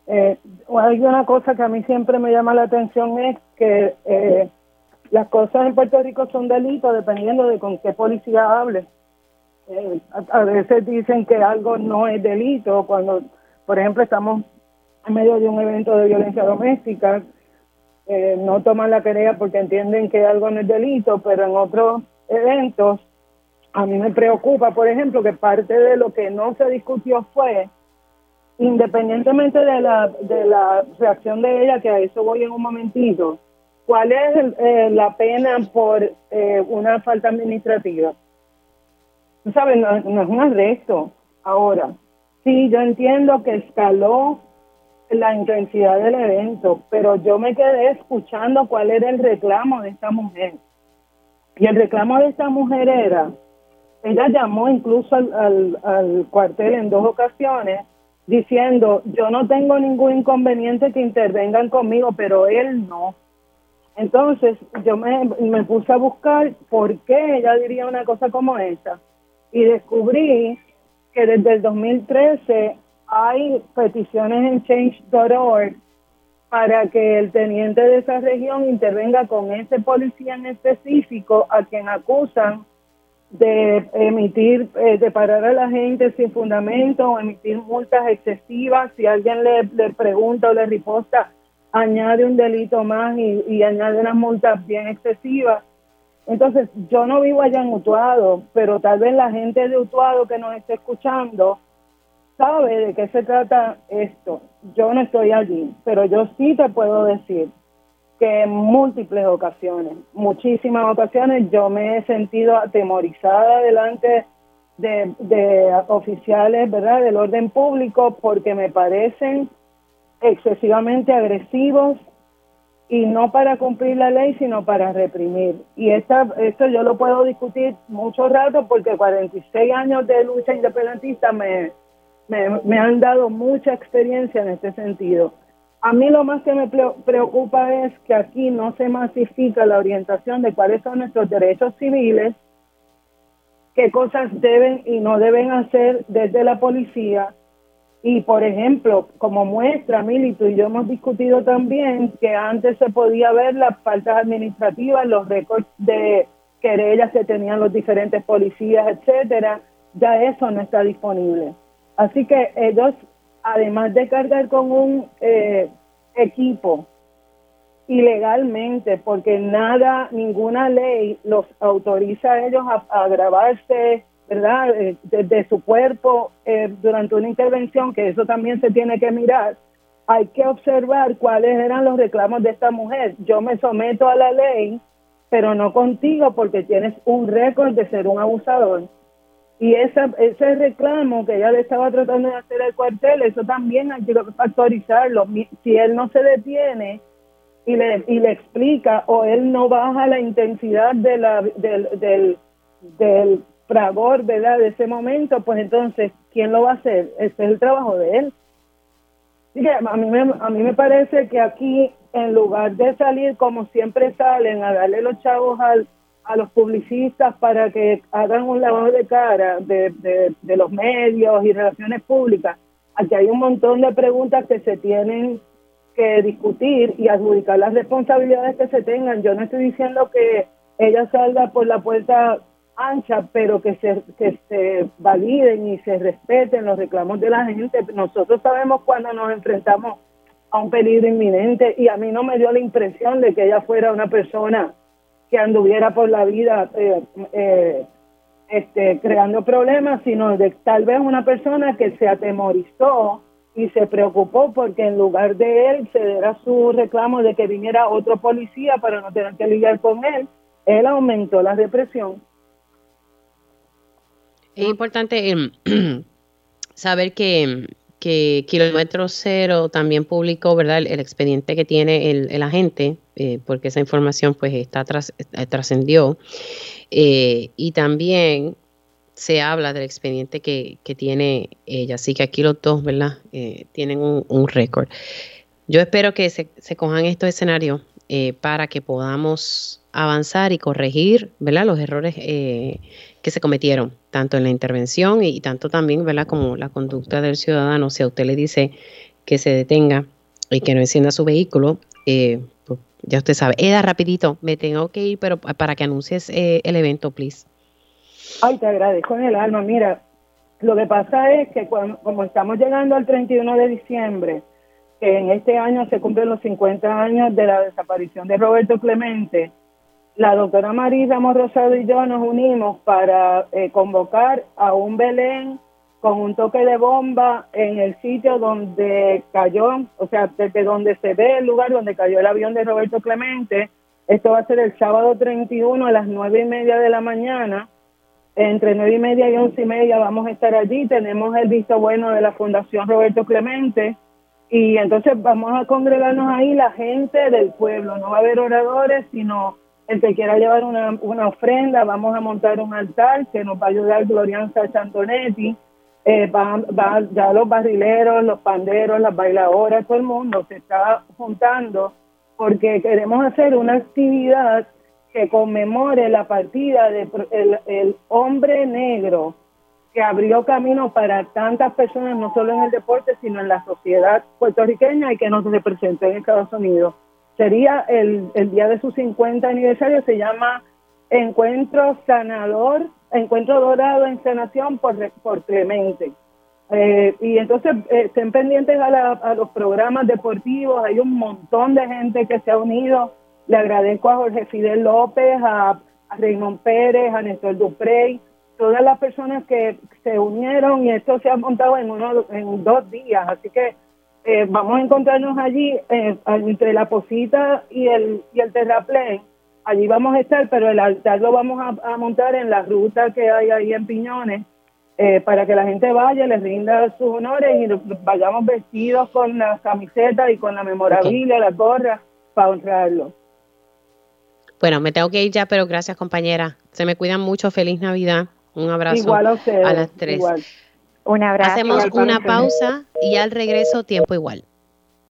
Eh, hay una cosa que a mí siempre me llama la atención es que eh, las cosas en Puerto Rico son delitos dependiendo de con qué policía hable. Eh, a, veces dicen que algo no es delito cuando, por ejemplo, estamos en medio de un evento de violencia doméstica, no toman la querella porque entienden que algo no es delito, pero en otros eventos a mí me preocupa, por ejemplo, que parte de lo que no se discutió fue, independientemente de la, de la reacción de ella, que a eso voy en un momentito, ¿cuál es eh, la pena por eh, una falta administrativa? Tú sabes, no, no es un arresto. Ahora, sí, yo entiendo que escaló la intensidad del evento, pero yo me quedé escuchando cuál era el reclamo de esta mujer. Y el reclamo de esta mujer era ella llamó incluso al, al, cuartel en dos ocasiones diciendo, yo no tengo ningún inconveniente que intervengan conmigo, pero él no. Entonces yo me, me puse a buscar por qué ella diría una cosa como esa y descubrí que desde el 2013 hay peticiones en change.org para que el teniente de esa región intervenga con ese policía en específico a quien acusan de emitir, eh, de parar a la gente sin fundamento o emitir multas excesivas. Si alguien le, le pregunta o le riposta, añade un delito más y, y añade unas multas bien excesivas. Entonces, yo no vivo allá en Utuado, pero tal vez la gente de Utuado que nos esté escuchando sabe de qué se trata esto. Yo no estoy allí, pero yo sí te puedo decir que en múltiples ocasiones, muchísimas ocasiones, yo me he sentido atemorizada delante de, de oficiales, ¿verdad?, del orden público porque me parecen excesivamente agresivos y no para cumplir la ley, sino para reprimir. Y esta, esto yo lo puedo discutir mucho rato porque 46 años de lucha independentista me, me, han dado mucha experiencia en este sentido. A mí lo más que me preocupa es que aquí no se masifica la orientación de cuáles son nuestros derechos civiles, qué cosas deben y no deben hacer desde la policía. Y, por ejemplo, como muestra, Milito y yo hemos discutido también que antes se podía ver las faltas administrativas, los récords de querellas que tenían los diferentes policías, etcétera. Ya eso no está disponible. Así que ellos, además de cargar con un eh, equipo ilegalmente, porque nada, ninguna ley los autoriza a ellos a, grabarse, ¿verdad?, eh, desde su cuerpo eh, durante una intervención, que eso también se tiene que mirar. Hay que observar cuáles eran los reclamos de esta mujer. Yo me someto a la ley, pero no contigo porque tienes un récord de ser un abusador. Y esa, ese reclamo que ella le estaba tratando de hacer al cuartel, eso también hay que factorizarlo. Si él no se detiene y le, y le explica o él no baja la intensidad de la, del, del, del fragor, ¿verdad? De ese momento, pues entonces, ¿quién lo va a hacer? Ese es el trabajo de él. Así que a mí, me, a mí me parece que aquí, en lugar de salir como siempre salen a darle los chavos al a los publicistas para que hagan un lavado de cara de, de, los medios y relaciones públicas. Aquí hay un montón de preguntas que se tienen que discutir y adjudicar las responsabilidades que se tengan. Yo no estoy diciendo que ella salga por la puerta ancha, pero que se, que se validen y se respeten los reclamos de la gente. Nosotros sabemos cuando nos enfrentamos a un peligro inminente y a mí no me dio la impresión de que ella fuera una persona que anduviera por la vida eh, eh, este, creando problemas, sino de tal vez una persona que se atemorizó y se preocupó porque en lugar de él ceder su reclamo de que viniera otro policía para no tener que lidiar con él, él aumentó la represión. Es importante em, saber que que Kilómetro Cero también publicó, ¿verdad?, el, expediente que tiene el, agente, eh, porque esa información pues está eh, trascendió. Eh, y también se habla del expediente que, tiene ella. Así que aquí los dos, ¿verdad?, tienen un, récord. Yo espero que se, se cojan estos escenarios para que podamos avanzar y corregir, ¿verdad?, los errores que se cometieron, tanto en la intervención y, tanto también, ¿verdad?, como la conducta del ciudadano. Si a usted le dice que se detenga y que no encienda su vehículo, eh, pues ya usted sabe. Eda, rapidito, me tengo que ir, pero para que anuncies eh, el evento, please. Ay, te agradezco en el alma. Mira, lo que pasa es que como estamos llegando al 31 de diciembre, que en este año se cumplen los 50 años de la desaparición de Roberto Clemente, la doctora María Ramos Rosado y yo nos unimos para eh, convocar a un Belén con un toque de bomba en el sitio donde cayó, o sea, desde donde se ve el lugar donde cayó el avión de Roberto Clemente. Esto va a ser el sábado 31 a las nueve y media de la mañana. Entre nueve y media y once y media vamos a estar allí. Tenemos el visto bueno de la Fundación Roberto Clemente. Y entonces vamos a congregarnos ahí la gente del pueblo. No va a haber oradores, sino el que quiera llevar una, ofrenda, vamos a montar un altar que nos va a ayudar Glorianza Santonetti eh, van, van, ya los barrileros, los panderos, las bailadoras, todo el mundo se está juntando porque queremos hacer una actividad que conmemore la partida del de el hombre negro que abrió camino para tantas personas, no solo en el deporte, sino en la sociedad puertorriqueña y que nos representó en Estados Unidos. Sería el, el día de su 50 aniversario, se llama Encuentro Sanador, Encuentro Dorado en Sanación por, por Clemente. Eh, y entonces eh, estén pendientes a, a, los programas deportivos, hay un montón de gente que se ha unido. Le agradezco a Jorge Fidel López, a, a Raymond Pérez, a Néstor Duprey, todas las personas que se unieron y esto se ha montado en, uno, en dos días. Así que eh, vamos a encontrarnos allí entre la posita y el, y el terraplén. Allí vamos a estar, pero el altar lo vamos a montar en la ruta que hay ahí en Piñones eh, para que la gente vaya, les rinda sus honores y vayamos vestidos con las camisetas y con la memorabilia, la gorra, para honrarlo. Bueno, me tengo que ir ya, pero gracias compañera. Se me cuidan mucho. Feliz Navidad. Un abrazo igual a, a las tres. Igual. Un abrazo. Hacemos una pausa y al regreso tiempo igual.